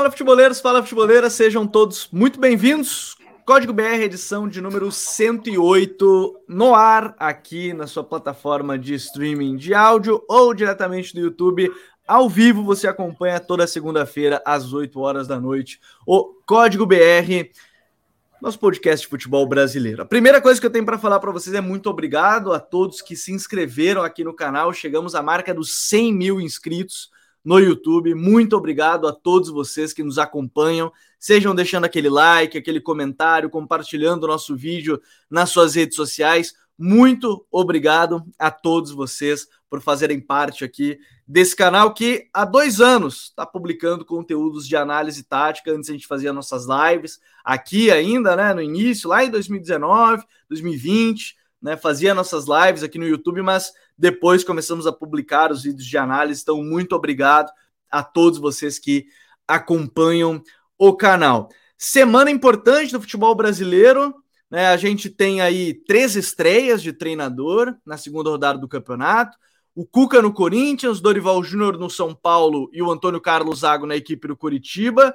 Fala futeboleiros, fala futeboleiras, sejam todos muito bem-vindos. Código BR, edição de número 108, no ar, aqui na sua plataforma de streaming de áudio ou diretamente do YouTube. Ao vivo, você acompanha toda segunda-feira, às 8 horas da noite, o Código BR, nosso podcast de futebol brasileiro. A primeira coisa que eu tenho para falar para vocês é muito obrigado a todos que se inscreveram aqui no canal. Chegamos à marca dos 100 mil inscritos no YouTube. Muito obrigado a todos vocês que nos acompanham. Sejam deixando aquele like, aquele comentário, compartilhando o nosso vídeo nas suas redes sociais. Muito obrigado a todos vocês por fazerem parte aqui desse canal que há dois anos está publicando conteúdos de análise tática. Antes a gente fazia nossas lives aqui ainda, né? No início, lá em 2019, 2020, né? Fazia nossas lives aqui no YouTube, mas depois começamos a publicar os vídeos de análise. Então, muito obrigado a todos vocês que acompanham o canal. Semana importante do futebol brasileiro. Né? A gente tem aí três estreias de treinador na segunda rodada do campeonato. O Cuca no Corinthians, Dorival Júnior no São Paulo e o Antônio Carlos Zago na equipe do Curitiba.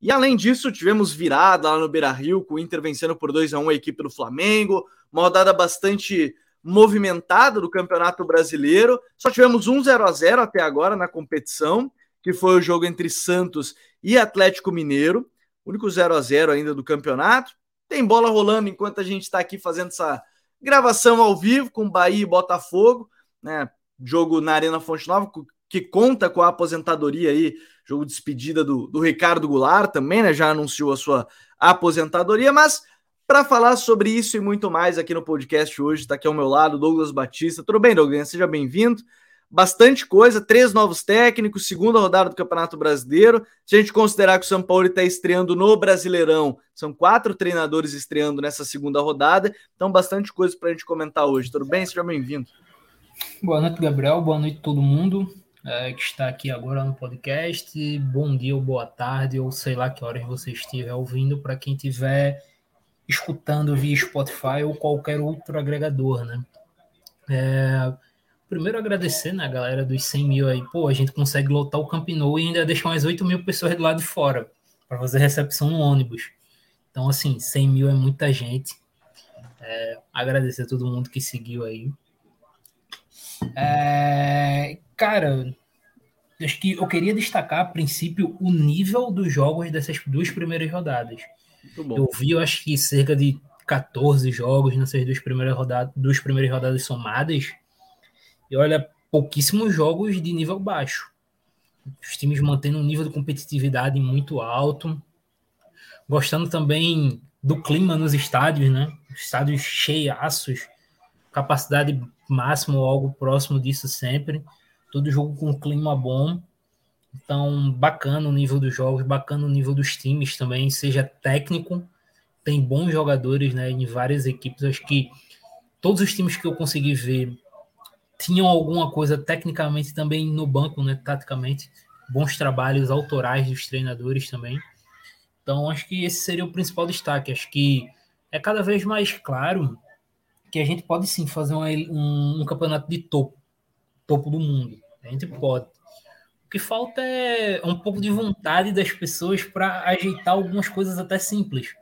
E além disso, tivemos virada lá no Beira Rio, com o Inter vencendo por 2 a 1 a equipe do Flamengo. Uma rodada bastante movimentada do Campeonato Brasileiro. Só tivemos um 0 a 0 até agora na competição, que foi o jogo entre Santos e Atlético Mineiro. Único 0 a 0 ainda do campeonato. Tem bola rolando enquanto a gente está aqui fazendo essa gravação ao vivo com Bahia e Botafogo, né? Jogo na Arena Fonte Nova, que conta com a aposentadoria aí, jogo de despedida do, do Ricardo Goulart também, né? Já anunciou a sua aposentadoria, mas para falar sobre isso e muito mais aqui no podcast hoje, está aqui ao meu lado Douglas Batista. Tudo bem, Douglas? Seja bem-vindo. Bastante coisa, três novos técnicos, segunda rodada do Campeonato Brasileiro. Se a gente considerar que o São Paulo está estreando no Brasileirão, são quatro treinadores estreando nessa segunda rodada, então bastante coisa para a gente comentar hoje. Tudo bem? Seja bem-vindo. Boa noite, Gabriel. Boa noite todo mundo é, que está aqui agora no podcast. Bom dia ou boa tarde, ou sei lá que horas você estiver ouvindo, para quem tiver escutando via Spotify ou qualquer outro agregador, né? É, primeiro agradecer, né, galera dos 100 mil aí. Pô, a gente consegue lotar o Camp Nou e ainda deixar umas 8 mil pessoas do lado de fora para fazer recepção no ônibus. Então, assim, 100 mil é muita gente. É, agradecer a todo mundo que seguiu aí. É, cara, acho que eu queria destacar, a princípio, o nível dos jogos dessas duas primeiras rodadas. Eu vi, eu acho que cerca de 14 jogos nessas duas primeiras rodadas, duas primeiras rodadas somadas. E olha, pouquíssimos jogos de nível baixo. Os times mantendo um nível de competitividade muito alto. Gostando também do clima nos estádios, né? Estádios cheiaços, capacidade máxima ou algo próximo disso sempre. Todo jogo com clima bom. Então, bacana o nível dos jogos, bacana o nível dos times também, seja técnico, tem bons jogadores né, em várias equipes. Acho que todos os times que eu consegui ver tinham alguma coisa tecnicamente também no banco, né, taticamente, bons trabalhos autorais dos treinadores também. Então, acho que esse seria o principal destaque. Acho que é cada vez mais claro que a gente pode sim fazer um, um campeonato de topo, topo do mundo. A gente pode que falta é um pouco de vontade das pessoas para ajeitar algumas coisas até simples.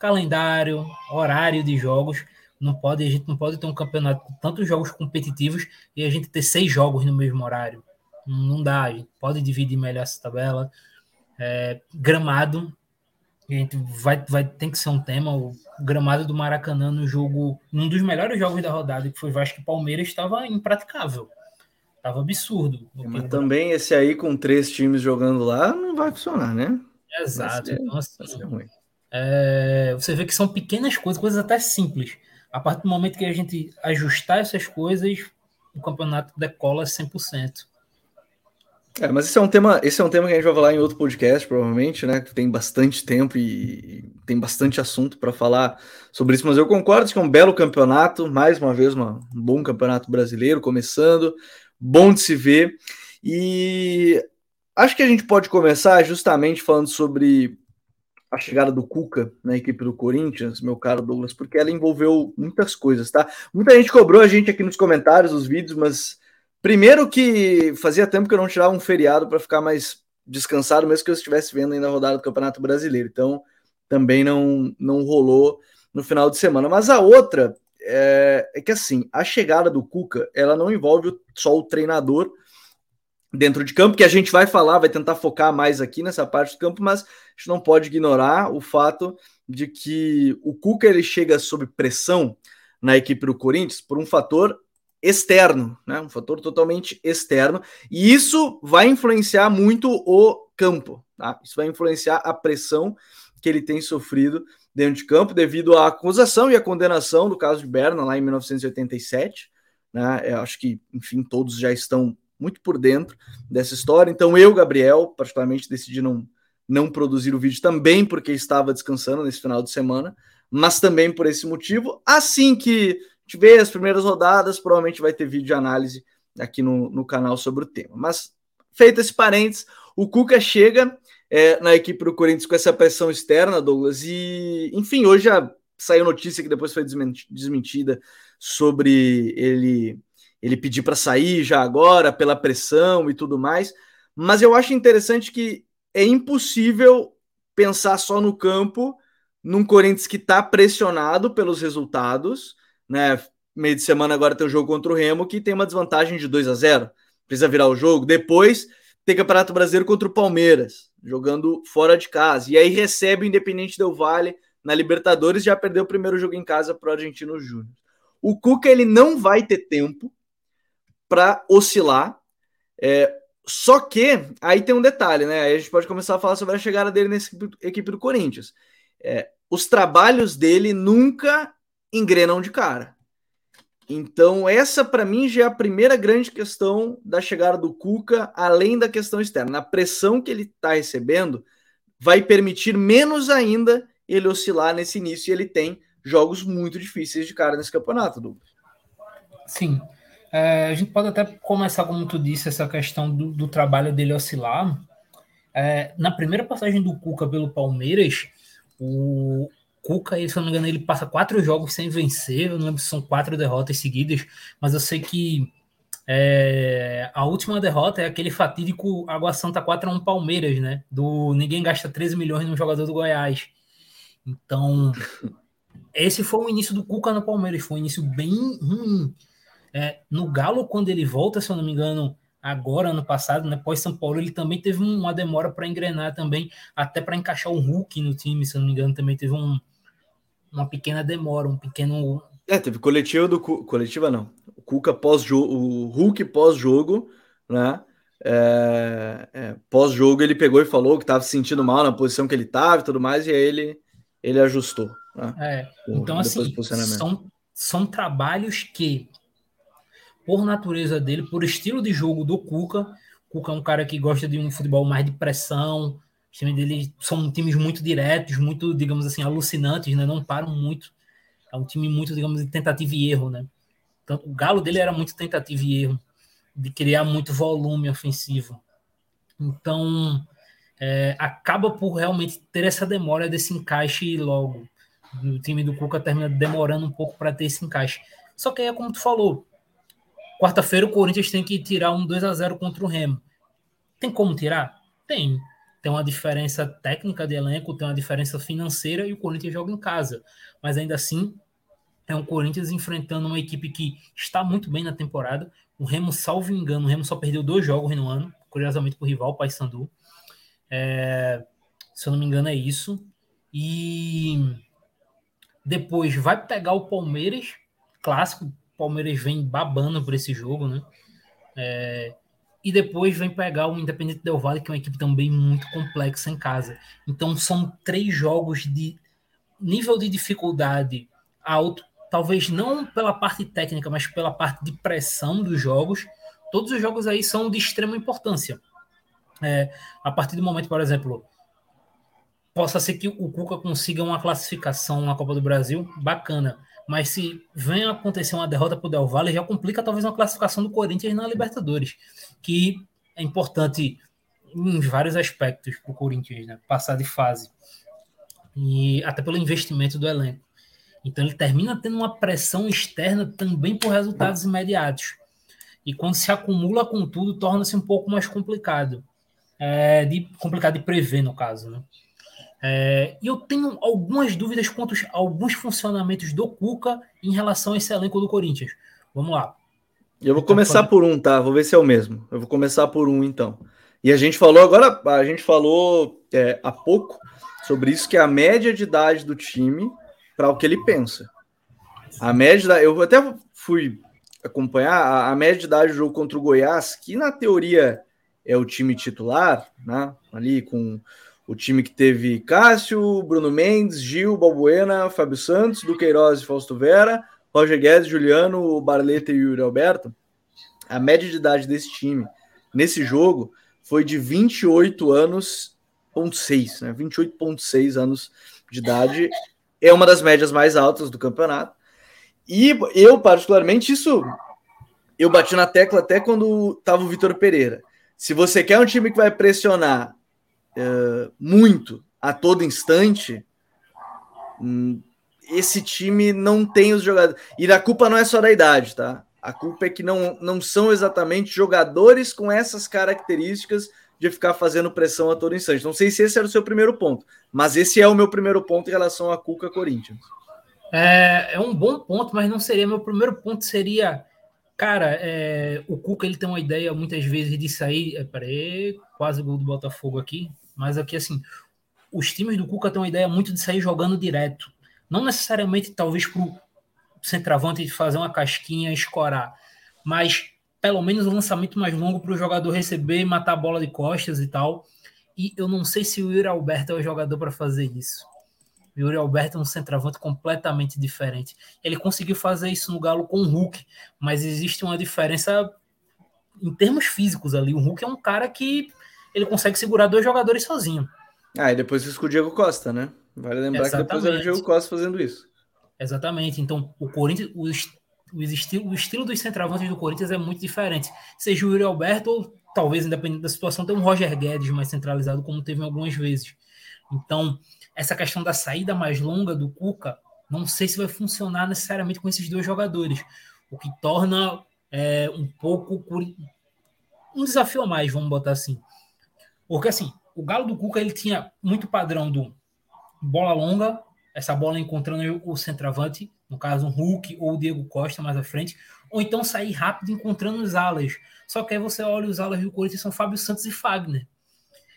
Calendário, horário de jogos. Não pode, a gente não pode ter um campeonato com tantos jogos competitivos e a gente ter seis jogos no mesmo horário. Não dá, a gente pode dividir melhor essa tabela. É, gramado, a gente vai, vai tem que ser um tema. O gramado do Maracanã no jogo, num dos melhores jogos da rodada, que foi Vasco e Palmeiras, estava impraticável. Tava absurdo. Mas também esse aí com três times jogando lá não vai funcionar, né? Exato. Ser, então, assim, é, você vê que são pequenas coisas, coisas até simples. A partir do momento que a gente ajustar essas coisas, o campeonato decola 100%. É, mas esse é um tema, esse é um tema que a gente vai falar em outro podcast, provavelmente, né? Que tem bastante tempo e, tem bastante assunto para falar sobre isso. Mas eu concordo que é um belo campeonato, mais uma vez, uma, um bom campeonato brasileiro começando bom de se ver. E acho que a gente pode começar justamente falando sobre a chegada do Cuca na equipe do Corinthians, meu caro Douglas, porque ela envolveu muitas coisas, tá? Muita gente cobrou a gente aqui nos comentários, os vídeos, mas primeiro que fazia tempo que eu não tirava um feriado para ficar mais descansado, mesmo que eu estivesse vendo ainda a rodada do Campeonato Brasileiro. Então, também não, não rolou no final de semana. Mas a outra é, é que, assim, a chegada do Cuca, ela não envolve só o treinador dentro de campo, que a gente vai falar, vai tentar focar mais aqui nessa parte do campo, mas a gente não pode ignorar o fato de que o Cuca ele chega sob pressão na equipe do Corinthians por um fator externo, né? Um fator totalmente externo, e isso vai influenciar muito o campo, tá? Isso vai influenciar a pressão que ele tem sofrido dentro de campo devido à acusação e à condenação do caso de Berna lá em 1987, né? Eu acho que, enfim, todos já estão muito por dentro dessa história. Então eu, Gabriel, particularmente decidi não não produzir o vídeo também porque estava descansando nesse final de semana, mas também por esse motivo. Assim que tiver as primeiras rodadas, provavelmente vai ter vídeo de análise aqui no, no canal sobre o tema. Mas, feito esse parênteses, o Cuca chega é, na equipe do Corinthians com essa pressão externa, Douglas, e, enfim, hoje já saiu notícia que depois foi desmentida sobre ele ele pedir para sair já agora pela pressão e tudo mais. Mas eu acho interessante que é impossível pensar só no campo num Corinthians que está pressionado pelos resultados, né? Meio de semana agora tem o jogo contra o Remo que tem uma desvantagem de 2 a 0. Precisa virar o jogo. Depois tem Campeonato Brasileiro contra o Palmeiras, jogando fora de casa. E aí recebe o Independente Del Vale na Libertadores, já perdeu o primeiro jogo em casa para o Argentino Júnior. O Cuca ele não vai ter tempo para oscilar. É, só que aí tem um detalhe, né? Aí a gente pode começar a falar sobre a chegada dele nessa equipe do Corinthians. É, os trabalhos dele nunca engrenam de cara. Então, essa para mim já é a primeira grande questão da chegada do Cuca, além da questão externa. A pressão que ele está recebendo vai permitir menos ainda ele oscilar nesse início e ele tem jogos muito difíceis de cara nesse campeonato, Douglas. Sim. É, a gente pode até começar, como tu disse, essa questão do, do trabalho dele oscilar. É, na primeira passagem do Cuca pelo Palmeiras, o Cuca, se não me engano, ele passa quatro jogos sem vencer. Eu não lembro se são quatro derrotas seguidas, mas eu sei que é, a última derrota é aquele fatídico Água Santa 4x1 Palmeiras, né? Do ninguém gasta 13 milhões num jogador do Goiás. Então, esse foi o início do Cuca no Palmeiras. Foi um início bem ruim. É, no Galo, quando ele volta, se eu não me engano, agora, ano passado, né, pós São Paulo, ele também teve uma demora para engrenar também, até para encaixar o Hulk no time, se eu não me engano, também teve um, uma pequena demora, um pequeno. É, teve coletiva do coletiva não. O Cuca pós-jogo, o Hulk pós-jogo, né? É, é, pós-jogo ele pegou e falou que estava se sentindo mal na posição que ele estava e tudo mais, e aí ele, ele ajustou. Né? É, então, assim, são, são trabalhos que por natureza dele, por estilo de jogo do Cuca. Cuca é um cara que gosta de um futebol mais de pressão. Os times dele são times muito diretos, muito, digamos assim, alucinantes, né? Não param muito. É um time muito, digamos, de tentativa e erro, né? Então, o galo dele era muito tentativa e erro, de criar muito volume ofensivo. Então, é, acaba por realmente ter essa demora desse encaixe logo. O time do Cuca termina demorando um pouco para ter esse encaixe. Só que é como tu falou, Quarta-feira o Corinthians tem que tirar um 2 a 0 contra o Remo. Tem como tirar? Tem. Tem uma diferença técnica de elenco, tem uma diferença financeira e o Corinthians joga em casa. Mas ainda assim, é um Corinthians enfrentando uma equipe que está muito bem na temporada. O Remo, salvo engano, o Remo só perdeu dois jogos no ano, curiosamente para o rival, o Paysandu. É, se eu não me engano, é isso. E depois vai pegar o Palmeiras, clássico, Palmeiras vem babando por esse jogo, né? É, e depois vem pegar o Independente Del Valle, que é uma equipe também muito complexa em casa. Então são três jogos de nível de dificuldade alto, talvez não pela parte técnica, mas pela parte de pressão dos jogos. Todos os jogos aí são de extrema importância. É, a partir do momento, por exemplo, possa ser que o Cuca consiga uma classificação na Copa do Brasil bacana mas se vem a acontecer uma derrota para o Del Valle, já complica talvez uma classificação do Corinthians na Libertadores, que é importante em vários aspectos para o Corinthians, né? passar de fase, e até pelo investimento do elenco. Então ele termina tendo uma pressão externa também por resultados imediatos. E quando se acumula com tudo, torna-se um pouco mais complicado. é, de complicado de prever, no caso. Né? É, e eu tenho algumas dúvidas quanto a alguns funcionamentos do Cuca em relação a esse elenco do Corinthians. Vamos lá. Eu vou começar por um, tá? Vou ver se é o mesmo. Eu vou começar por um, então. E a gente falou agora, a gente falou é, há pouco sobre isso, que é a média de idade do time para o que ele pensa. A média, eu até fui acompanhar a, a média de idade do jogo contra o Goiás, que na teoria é o time titular, né? Ali com o time que teve Cássio, Bruno Mendes, Gil, Balbuena, Fábio Santos, Duqueiroz e Fausto Vera, Roger Guedes, Juliano, Barleta e Yuri Alberto. A média de idade desse time nesse jogo foi de 28 anos, ponto 6, né? 28,6 anos de idade. É uma das médias mais altas do campeonato. E eu, particularmente, isso eu bati na tecla até quando estava o Vitor Pereira. Se você quer um time que vai pressionar uh, muito a todo instante, hum, esse time não tem os jogadores. E a culpa não é só da idade, tá? A culpa é que não, não são exatamente jogadores com essas características de ficar fazendo pressão a todo instante. Não sei se esse era o seu primeiro ponto, mas esse é o meu primeiro ponto em relação a Cuca Corinthians. É, é um bom ponto, mas não seria. Meu primeiro ponto seria, cara, é, o Cuca ele tem uma ideia muitas vezes de sair. É, peraí, quase gol do Botafogo aqui, mas aqui assim, os times do Cuca têm uma ideia muito de sair jogando direto. Não necessariamente, talvez, para o centroavante de fazer uma casquinha e escorar, mas pelo menos um lançamento mais longo para o jogador receber e matar a bola de costas e tal. E eu não sei se o Yuri Alberto é o jogador para fazer isso. Yuri Alberto é um centroavante completamente diferente. Ele conseguiu fazer isso no Galo com o Hulk, mas existe uma diferença em termos físicos ali. O Hulk é um cara que ele consegue segurar dois jogadores sozinho. Ah, e depois isso com o Diego Costa, né? Vale lembrar Exatamente. que depois era o Diego Costa fazendo isso. Exatamente. Então, o Corinthians, o, o, estilo, o estilo dos centroavantes do Corinthians é muito diferente. Seja o Yuri Alberto ou talvez, independente da situação, tem um Roger Guedes mais centralizado, como teve algumas vezes. Então, essa questão da saída mais longa do Cuca, não sei se vai funcionar necessariamente com esses dois jogadores, o que torna é, um pouco um desafio a mais, vamos botar assim. Porque assim, o Galo do Cuca ele tinha muito padrão do bola longa, essa bola encontrando o centroavante, no caso um Hulk ou o Diego Costa mais à frente, ou então sair rápido encontrando os alas. Só que aí você olha os alas do Corinthians são Fábio Santos e Fagner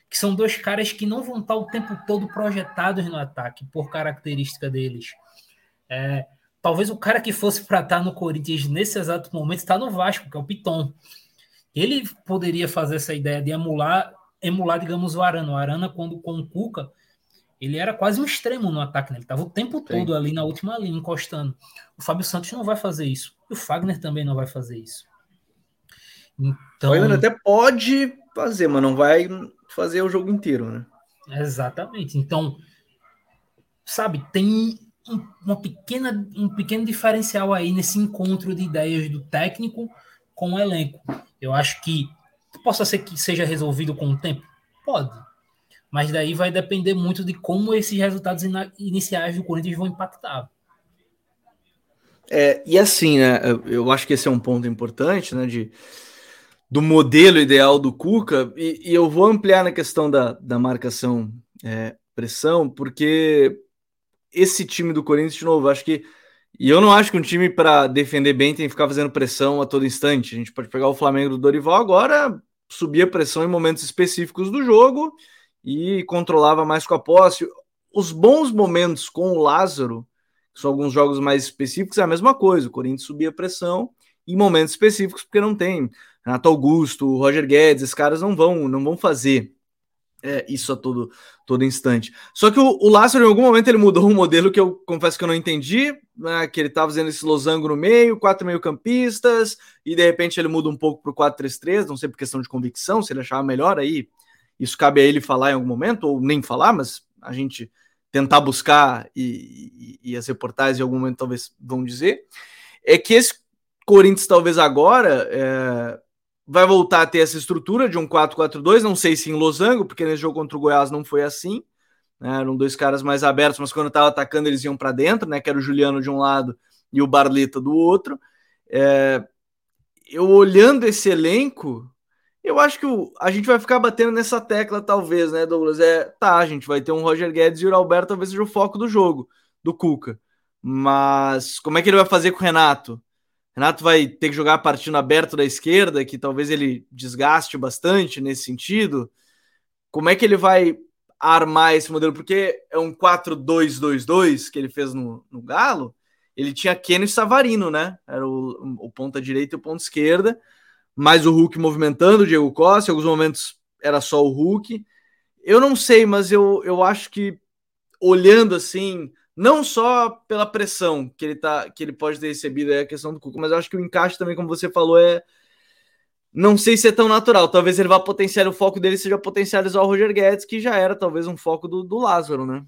que são dois caras que não vão estar o tempo todo projetados no ataque, por característica deles. É, talvez o cara que fosse para estar no Corinthians nesse exato momento está no Vasco, que é o Piton. Ele poderia fazer essa ideia de emular, emular digamos, o Arana. O Arana, quando com o Cuca, ele era quase um extremo no ataque, né? ele estava o tempo Sim. todo ali na última linha, encostando. O Fábio Santos não vai fazer isso. E o Fagner também não vai fazer isso. Então... O até pode fazer, mas não vai fazer o jogo inteiro, né? Exatamente. Então, sabe, tem uma pequena, um pequeno diferencial aí nesse encontro de ideias do técnico com o elenco. Eu acho que possa ser que seja resolvido com o tempo? Pode. Mas daí vai depender muito de como esses resultados iniciais do Corinthians vão impactar. É, e assim, né? Eu acho que esse é um ponto importante, né? De do modelo ideal do Cuca, e, e, eu vou ampliar na questão da, da marcação é, pressão, porque esse time do Corinthians, de novo, acho que. E eu não acho que um time para defender bem tem que ficar fazendo pressão a todo instante. A gente pode pegar o Flamengo do Dorival agora, subia a pressão em momentos específicos do jogo e controlava mais com a posse. Os bons momentos com o Lázaro, que são alguns jogos mais específicos, é a mesma coisa. O Corinthians subia a pressão em momentos específicos, porque não tem Renato Augusto, Roger Guedes, esses caras não vão, não vão fazer é, isso a todo, todo instante. Só que o, o Lázaro, em algum momento, ele mudou um modelo que eu confesso que eu não entendi, né, que ele estava fazendo esse losango no meio, quatro meio-campistas, e de repente ele muda um pouco para o 4-3-3, não sei por questão de convicção, se ele achava melhor aí, isso cabe a ele falar em algum momento, ou nem falar, mas a gente tentar buscar e, e, e as reportagens em algum momento talvez vão dizer, é que esse Corinthians talvez agora é, vai voltar a ter essa estrutura de um 4-4-2, não sei se em losango, porque nesse jogo contra o Goiás não foi assim, né? eram dois caras mais abertos, mas quando estava atacando eles iam para dentro, né? que era o Juliano de um lado e o Barleta do outro. É... Eu olhando esse elenco, Eu acho que o, a gente vai ficar batendo nessa tecla, talvez, né, Douglas? É, tá, a gente vai ter um Roger Guedes e o Alberto talvez seja o foco do jogo, do Cuca. Mas como é que ele vai fazer com o Renato? Renato vai ter que jogar a partida aberto da esquerda, que talvez ele desgaste bastante nesse sentido. Como é que ele vai armar esse modelo? Porque é um 4-2-2-2 que ele fez no, no Galo. Ele tinha Keno e Savarino, né? Era o, o ponta direita e o ponta esquerda mais o Hulk movimentando o Diego Costa, em alguns momentos era só o Hulk. Eu não sei, mas eu, eu acho que olhando assim, não só pela pressão que ele tá que ele pode ter recebido é a questão do Cuca, mas eu acho que o encaixe também, como você falou, é não sei se é tão natural. Talvez ele vá potenciar o foco dele seja potencializar o Roger Guedes, que já era talvez um foco do, do Lázaro, né?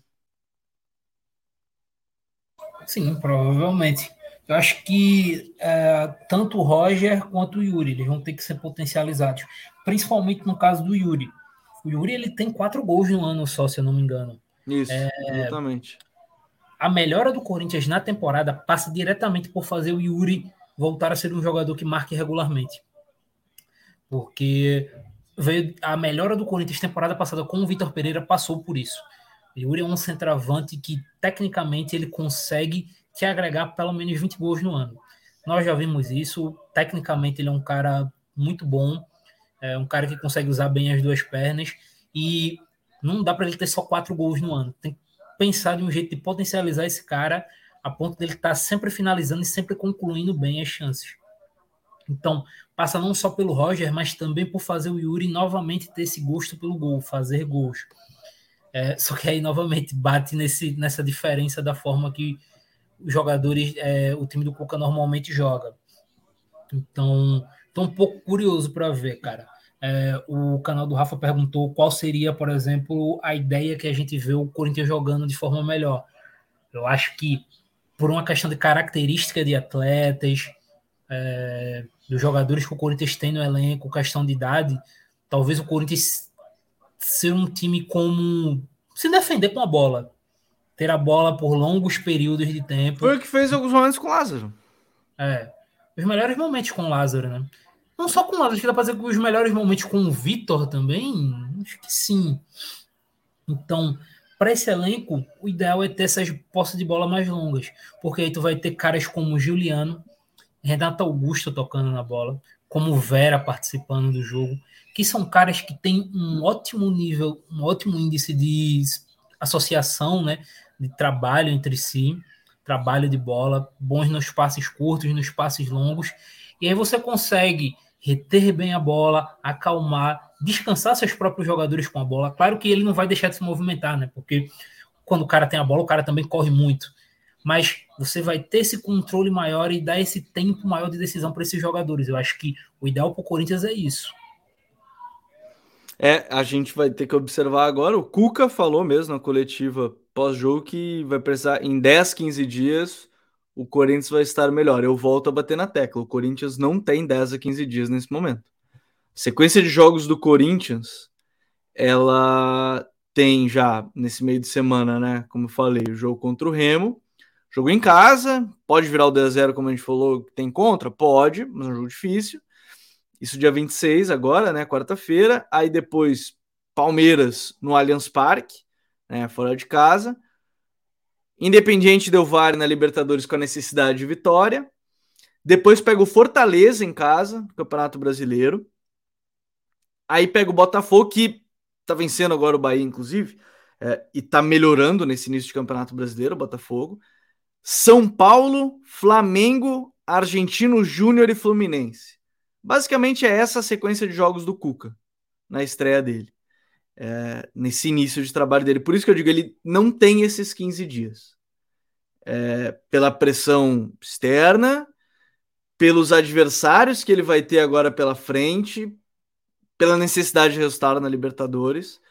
Sim, provavelmente. Eu acho que é, tanto o Roger quanto o Yuri eles vão ter que ser potencializados, principalmente no caso do Yuri. O Yuri ele tem quatro gols no ano só, se eu não me engano. Isso, é, exatamente. A melhora do Corinthians na temporada passa diretamente por fazer o Yuri voltar a ser um jogador que marque regularmente. Porque veio a melhora do Corinthians temporada passada com o Vitor Pereira passou por isso. O Yuri é um centroavante que tecnicamente ele consegue te agregar pelo menos 20 gols no ano. Nós já vimos isso. Tecnicamente, ele é um cara muito bom, é um cara que consegue usar bem as duas pernas e não dá para ele ter só quatro gols no ano. Tem que pensar de um jeito de potencializar esse cara a ponto dele estar tá sempre finalizando e sempre concluindo bem as chances. Então, passa não só pelo Roger, mas também por fazer o Yuri novamente ter esse gosto pelo gol, fazer gols. É, só que aí, novamente, bate nesse, nessa diferença da forma que os jogadores, é, o time do Cuca normalmente joga. Então, tô um pouco curioso para ver, cara. É, o canal do Rafa perguntou qual seria, por exemplo, a ideia que a gente vê o Corinthians jogando de forma melhor. Eu acho que por uma questão de característica de atletas, é, dos jogadores que o Corinthians tem no elenco, questão de idade, talvez o Corinthians ser um time como se defender com a bola ter a bola por longos períodos de tempo. Foi o que fez alguns momentos com o Lázaro. É. Os melhores momentos com o Lázaro, né? Não só com o Lázaro, acho que dá pra que os melhores momentos com o Vitor também. Acho que sim. Então, para esse elenco, o ideal é ter essas posses de bola mais longas. Porque aí tu vai ter caras como Juliano, Renato Augusto tocando na bola, como Vera participando do jogo, que são caras que têm um ótimo nível, um ótimo índice de associação, né? de trabalho entre si, trabalho de bola, bons nos passes curtos, nos passes longos, e aí você consegue reter bem a bola, acalmar, descansar seus próprios jogadores com a bola. Claro que ele não vai deixar de se movimentar, né? Porque quando o cara tem a bola, o cara também corre muito. Mas você vai ter esse controle maior e dar esse tempo maior de decisão para esses jogadores. Eu acho que o ideal para o Corinthians é isso. É, a gente vai ter que observar agora. O Cuca falou mesmo na coletiva pós-jogo que vai precisar, em 10, 15 dias, o Corinthians vai estar melhor. Eu volto a bater na tecla. O Corinthians não tem 10 a 15 dias nesse momento. sequência de jogos do Corinthians, ela tem já nesse meio de semana, né? Como eu falei, o jogo contra o Remo. Jogo em casa, pode virar o 10-0, como a gente falou, tem contra? Pode, mas é um jogo difícil. Isso dia 26 agora, né? Quarta-feira. Aí depois Palmeiras no Allianz Parque né, fora de casa. Independiente Del Valle na Libertadores com a necessidade de vitória. Depois pega o Fortaleza em casa, no Campeonato Brasileiro. Aí pega o Botafogo, que tá vencendo agora o Bahia, inclusive, é, e tá melhorando nesse início de Campeonato Brasileiro, o Botafogo. São Paulo, Flamengo, Argentino Júnior e Fluminense. Basicamente é essa a sequência de jogos do Cuca na estreia dele é, nesse início de trabalho dele. Por isso que eu digo, ele não tem esses 15 dias. É, pela pressão externa, pelos adversários que ele vai ter agora pela frente, pela necessidade de resultado na Libertadores.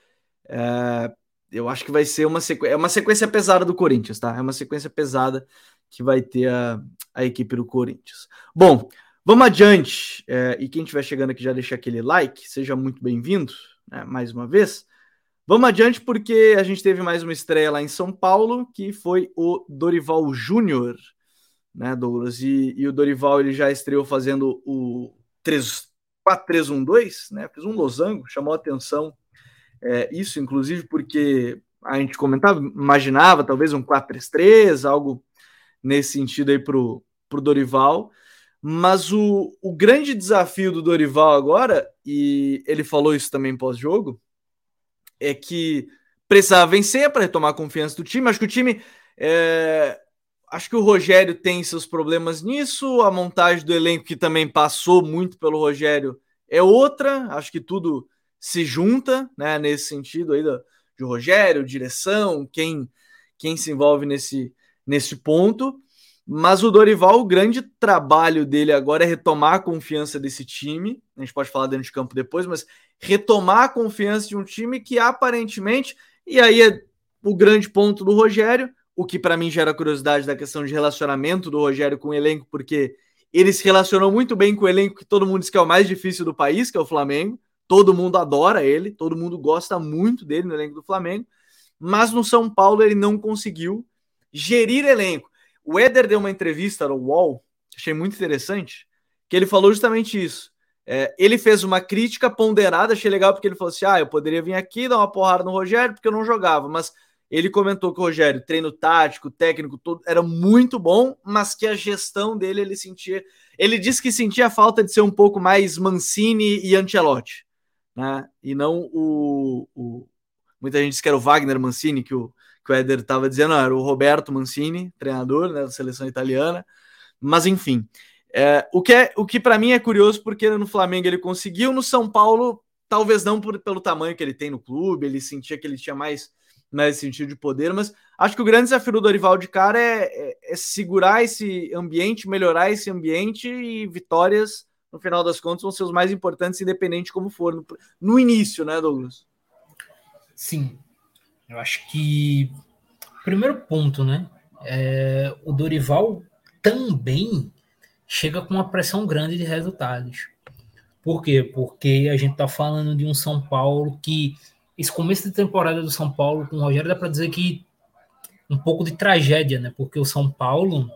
É, eu acho que vai ser uma sequência, é uma sequência pesada do Corinthians, tá? É uma sequência pesada que vai ter a, a equipe do Corinthians. Bom, vamos adiante. É, e quem estiver chegando aqui já deixa aquele like, seja muito bem-vindo né, mais uma vez. Vamos adiante porque a gente teve mais uma estreia lá em São Paulo, que foi o Dorival Júnior, né, Douglas? E, e, o Dorival ele já estreou fazendo o três, 4-3-1-2, né? Fez um losango, chamou atenção é, isso, inclusive, porque a gente comentava, imaginava talvez um 4-3-3, algo nesse sentido aí para o Dorival. Mas o, o grande desafio do Dorival agora, e ele falou isso também pós-jogo, é que precisava vencer para retomar a confiança do time. Acho que o time. É, acho que o Rogério tem seus problemas nisso. A montagem do elenco, que também passou muito pelo Rogério, é outra. Acho que tudo se junta né, nesse sentido aí do, de Rogério, direção, quem, quem se envolve nesse, nesse ponto. Mas o Dorival, o grande trabalho dele agora é retomar a confiança desse time. A gente pode falar dentro de campo depois, mas retomar a confiança de um time que aparentemente, e aí é o grande ponto do Rogério, o que para mim gera curiosidade da questão de relacionamento do Rogério com o elenco, porque ele se relacionou muito bem com o elenco que todo mundo diz que é o mais difícil do país, que é o Flamengo. Todo mundo adora ele, todo mundo gosta muito dele no elenco do Flamengo, mas no São Paulo ele não conseguiu gerir elenco. O Éder deu uma entrevista no UOL, achei muito interessante, que ele falou justamente isso. É, ele fez uma crítica ponderada, achei legal porque ele falou assim: ah, eu poderia vir aqui dar uma porrada no Rogério porque eu não jogava, mas ele comentou que o Rogério, treino tático, técnico, todo era muito bom, mas que a gestão dele ele sentia. Ele disse que sentia falta de ser um pouco mais Mancini e Ancelotti, né? E não o, o... muita gente disse que era o Wagner Mancini que o que o Éder estava dizendo, era o Roberto Mancini, treinador né, da seleção italiana. Mas enfim, é, o que, é, o que para mim é curioso, porque no Flamengo ele conseguiu, no São Paulo, talvez não por, pelo tamanho que ele tem no clube, ele sentia que ele tinha mais, mais sentido de poder, mas acho que o grande desafio do Dorival de cara é, é, é segurar esse ambiente, melhorar esse ambiente e vitórias, no final das contas, vão ser os mais importantes, independente como for, no, no início, né, Douglas? Sim, eu acho que primeiro ponto, né? É, o Dorival também chega com uma pressão grande de resultados. Por quê? Porque a gente tá falando de um São Paulo que esse começo de temporada do São Paulo com o Rogério dá para dizer que um pouco de tragédia, né? Porque o São Paulo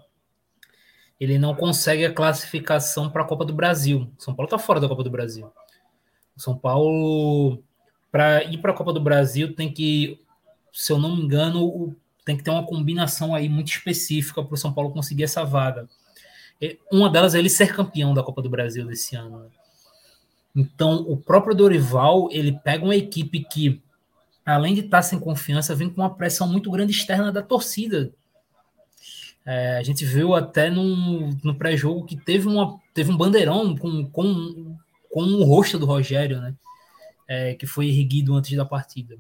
ele não consegue a classificação para a Copa do Brasil. O São Paulo tá fora da Copa do Brasil. O São Paulo para ir para a Copa do Brasil tem que se eu não me engano, tem que ter uma combinação aí muito específica para o São Paulo conseguir essa vaga. Uma delas é ele ser campeão da Copa do Brasil desse ano. Né? Então, o próprio Dorival, ele pega uma equipe que, além de estar tá sem confiança, vem com uma pressão muito grande externa da torcida. É, a gente viu até no, no pré-jogo que teve, uma, teve um bandeirão com, com, com o rosto do Rogério, né? É, que foi erguido antes da partida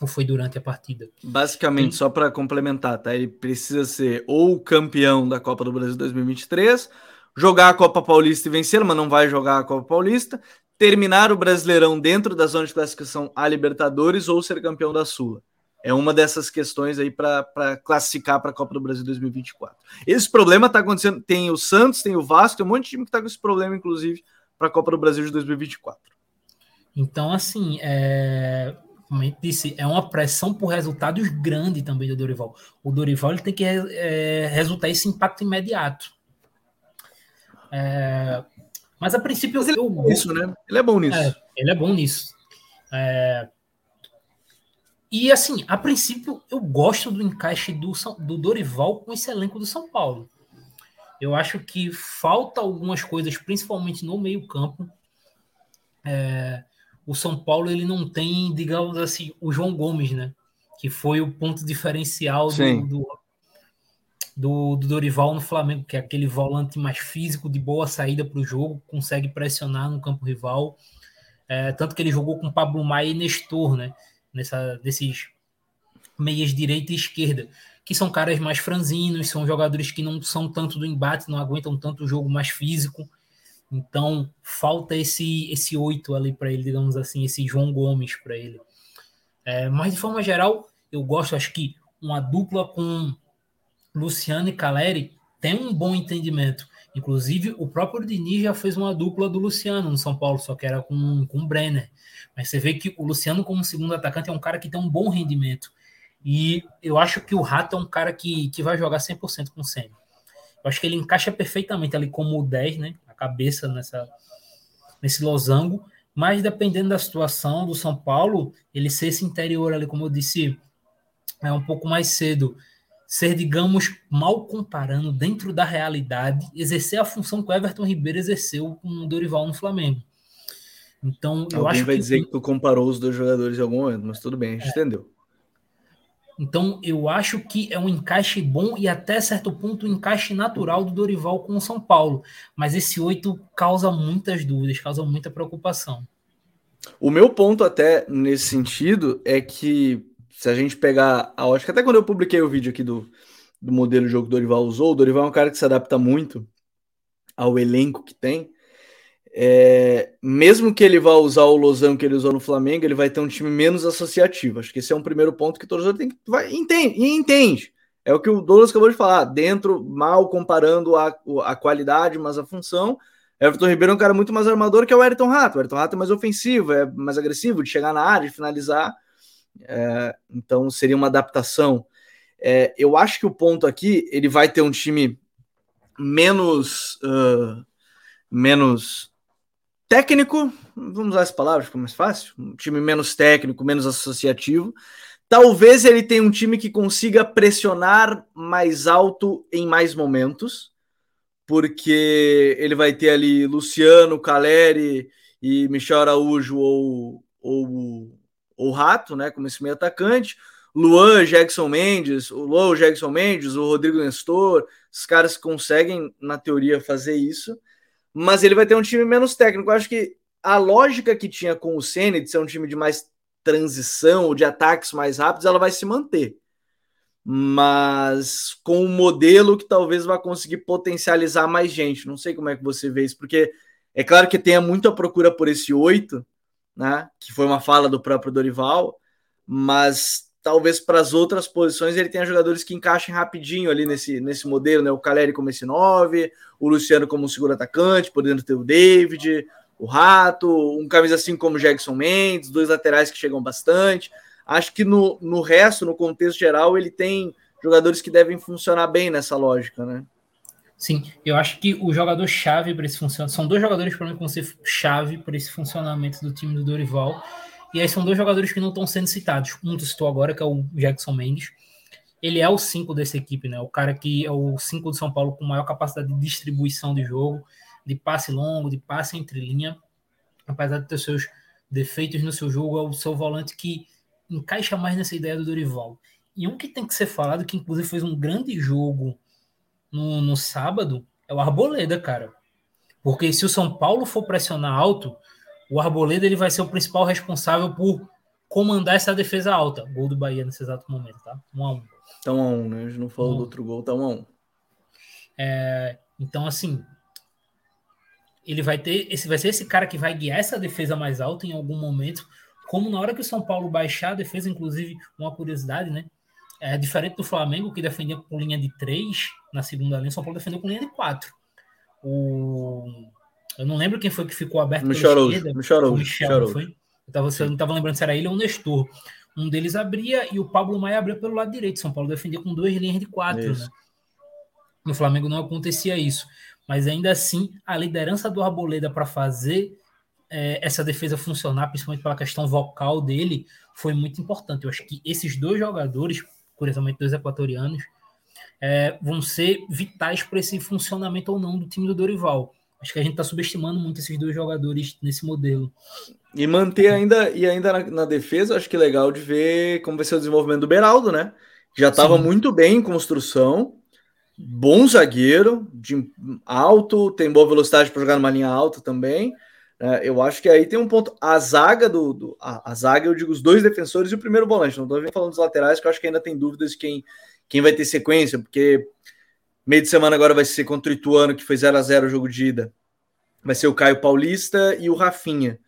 ou foi durante a partida? Basicamente, e... só para complementar, tá? Ele precisa ser ou campeão da Copa do Brasil 2023, jogar a Copa Paulista e vencer, mas não vai jogar a Copa Paulista, terminar o Brasileirão dentro da zona de classificação a Libertadores ou ser campeão da Sula. É uma dessas questões aí para classificar para a Copa do Brasil 2024. Esse problema está acontecendo. Tem o Santos, tem o Vasco, tem um monte de time que está com esse problema, inclusive, para a Copa do Brasil de 2024. Então, assim, é como a gente disse, é uma pressão por resultados grande também do Dorival. O Dorival ele tem que é, resultar esse impacto imediato. É, mas a princípio mas ele eu, é bom nisso, né? Ele é bom nisso. É, ele é bom nisso. É, e assim, a princípio eu gosto do encaixe do, do Dorival com esse elenco do São Paulo. Eu acho que falta algumas coisas, principalmente no meio campo. É, o São Paulo ele não tem, digamos assim, o João Gomes, né? Que foi o ponto diferencial do, do, do, do, Dorival no Flamengo, que é aquele volante mais físico, de boa saída para o jogo, consegue pressionar no campo rival. É, tanto que ele jogou com Pablo Maia e Nestor, né? Nessa, desses meias direita e esquerda, que são caras mais franzinos, são jogadores que não são tanto do embate, não aguentam tanto o jogo mais físico. Então, falta esse esse oito ali para ele, digamos assim, esse João Gomes para ele. É, mas, de forma geral, eu gosto, acho que uma dupla com Luciano e Caleri tem um bom entendimento. Inclusive, o próprio Diniz já fez uma dupla do Luciano no São Paulo, só que era com, com o Brenner. Mas você vê que o Luciano, como segundo atacante, é um cara que tem um bom rendimento. E eu acho que o Rato é um cara que, que vai jogar 100% com o Senna. Eu acho que ele encaixa perfeitamente ali como o 10, né? Cabeça nessa, nesse losango, mas dependendo da situação do São Paulo, ele ser esse interior ali, como eu disse, é um pouco mais cedo, ser, digamos, mal comparando dentro da realidade, exercer a função que o Everton Ribeiro exerceu com o Dorival no Flamengo. Então, eu Alguém acho vai que dizer que tu comparou os dois jogadores em algum momento, mas tudo bem, a gente é. entendeu. Então, eu acho que é um encaixe bom e até certo ponto um encaixe natural do Dorival com o São Paulo. Mas esse 8 causa muitas dúvidas, causa muita preocupação. O meu ponto até nesse sentido é que se a gente pegar a ótica, até quando eu publiquei o vídeo aqui do, do modelo de jogo que o Dorival usou, o Dorival é um cara que se adapta muito ao elenco que tem. É, mesmo que ele vá usar o Losão que ele usou no Flamengo, ele vai ter um time menos associativo. Acho que esse é um primeiro ponto que o torcedor tem que vai, entende, entende. É o que o Douglas acabou de falar. Dentro, mal comparando a, a qualidade, mas a função. Everton Ribeiro é um cara muito mais armador que é o Ayrton Rato. O Ayrton Rato é mais ofensivo, é mais agressivo, de chegar na área, de finalizar. É, então seria uma adaptação. É, eu acho que o ponto aqui ele vai ter um time menos uh, menos técnico, vamos usar as palavras, ficou mais fácil, um time menos técnico, menos associativo. Talvez ele tenha um time que consiga pressionar mais alto em mais momentos, porque ele vai ter ali Luciano, Caleri e Michel Araújo ou, ou, ou Rato, né, como esse meio atacante. Luan, Jackson Mendes, o Luan, Jackson Mendes, o Rodrigo Nestor, os caras conseguem, na teoria, fazer isso mas ele vai ter um time menos técnico. Eu acho que a lógica que tinha com o Senna de ser um time de mais transição de ataques mais rápidos, ela vai se manter. Mas com um modelo que talvez vá conseguir potencializar mais gente. Não sei como é que você vê isso, porque é claro que tenha muita procura por esse oito, né? Que foi uma fala do próprio Dorival, mas talvez para as outras posições ele tenha jogadores que encaixem rapidinho ali nesse, nesse modelo, né? O Caleri como esse 9, o Luciano como um seguro atacante, podendo ter o David, o Rato, um camisa assim como o Jackson Mendes, dois laterais que chegam bastante. Acho que no, no resto, no contexto geral, ele tem jogadores que devem funcionar bem nessa lógica, né? Sim, eu acho que o jogador chave para esse funcionamento são dois jogadores para mim que vão ser chave para esse funcionamento do time do Dorival e aí são dois jogadores que não estão sendo citados. Um tu citou agora, que é o Jackson Mendes. Ele é o 5 dessa equipe, né? O cara que é o 5 do São Paulo com maior capacidade de distribuição de jogo, de passe longo, de passe entre linha. Apesar de ter seus defeitos no seu jogo, é o seu volante que encaixa mais nessa ideia do Dorival. E um que tem que ser falado, que inclusive fez um grande jogo no, no sábado, é o Arboleda, cara. Porque se o São Paulo for pressionar alto, o Arboleda ele vai ser o principal responsável por comandar essa defesa alta. Gol do Bahia nesse exato momento, tá? 1 um a 1 um. A 1 um, né? A gente não falou do outro gol, tá 1 a 1 é, Então, assim, ele vai ter. Esse vai ser esse cara que vai guiar essa defesa mais alta em algum momento. Como na hora que o São Paulo baixar a defesa, inclusive, uma curiosidade, né? É diferente do Flamengo, que defendia com linha de 3 na segunda linha, o São Paulo defendeu com linha de 4. O eu não lembro quem foi que ficou aberto pela esquerda. Michel Araújo. Michel, foi? Eu, tava, eu não estava lembrando se era ele ou o Nestor. Um deles abria e o Pablo Maia abria pelo lado direito. São Paulo defendia com duas linhas de quatro. Né? No Flamengo não acontecia isso. Mas ainda assim, a liderança do Arboleda para fazer é, essa defesa funcionar, principalmente pela questão vocal dele, foi muito importante. Eu acho que esses dois jogadores, curiosamente dois equatorianos, é, vão ser vitais para esse funcionamento ou não do time do Dorival. Acho que a gente está subestimando muito esses dois jogadores nesse modelo. E manter ainda, e ainda na, na, defesa, acho que é legal de ver como vai ser o desenvolvimento do Beraldo, né? Já estava muito bem em construção, bom zagueiro, de alto, tem boa velocidade para jogar numa linha alta também. É, eu acho que aí tem um ponto. A zaga do. do a, a, zaga, eu digo os dois defensores e o primeiro volante. Não estou falando dos laterais, que eu acho que ainda tem dúvidas de quem, quem vai ter sequência, porque Meio de semana agora vai ser contra o Ituano, que foi 0 a 0 o jogo de ida. Vai ser o Caio Paulista e o Rafinha,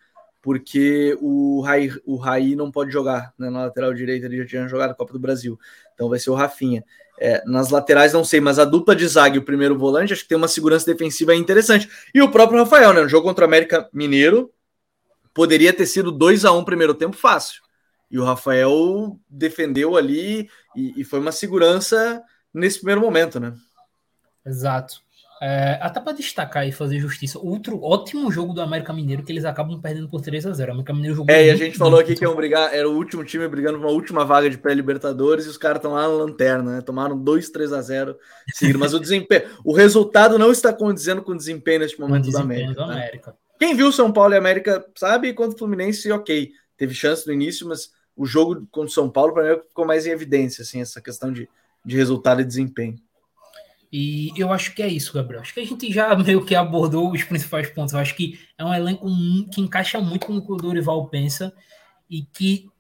porque o Raí, o não pode jogar né, na lateral direita, ele já tinha jogado a Copa do Brasil. Então vai ser o Rafinha. É, nas laterais não sei, mas a dupla de zaga e o primeiro volante acho que tem uma segurança defensiva interessante. E o próprio Rafael, né? No jogo contra o América Mineiro, poderia ter sido 2 a 1 primeiro tempo fácil. E o Rafael defendeu ali e, e foi uma segurança nesse primeiro momento, né? Exato. É, até para destacar e fazer justiça, outro ótimo jogo do América Mineiro que eles acabam perdendo por 3 a 0 O América Mineiro jogou É, e a gente falou aqui que iam brigar, era o último time brigando uma última vaga de pré-Libertadores e os caras estão lá na lanterna, né? Tomaram 2, 3 a 0 seguido, mas o desempenho, o resultado não está condizendo com o desempenho neste momento do América. Do né? América. Quem viu São Paulo e América sabe quanto o Fluminense, ok, teve chance no início, mas o jogo contra o São Paulo, para mim, ficou mais em evidência, assim, essa questão de, de resultado e desempenho. E eu acho que é isso, Gabriel. Acho que a gente já meio que abordou os principais pontos. Eu acho que é um elenco que encaixa muito com o que o Dorival pensa e que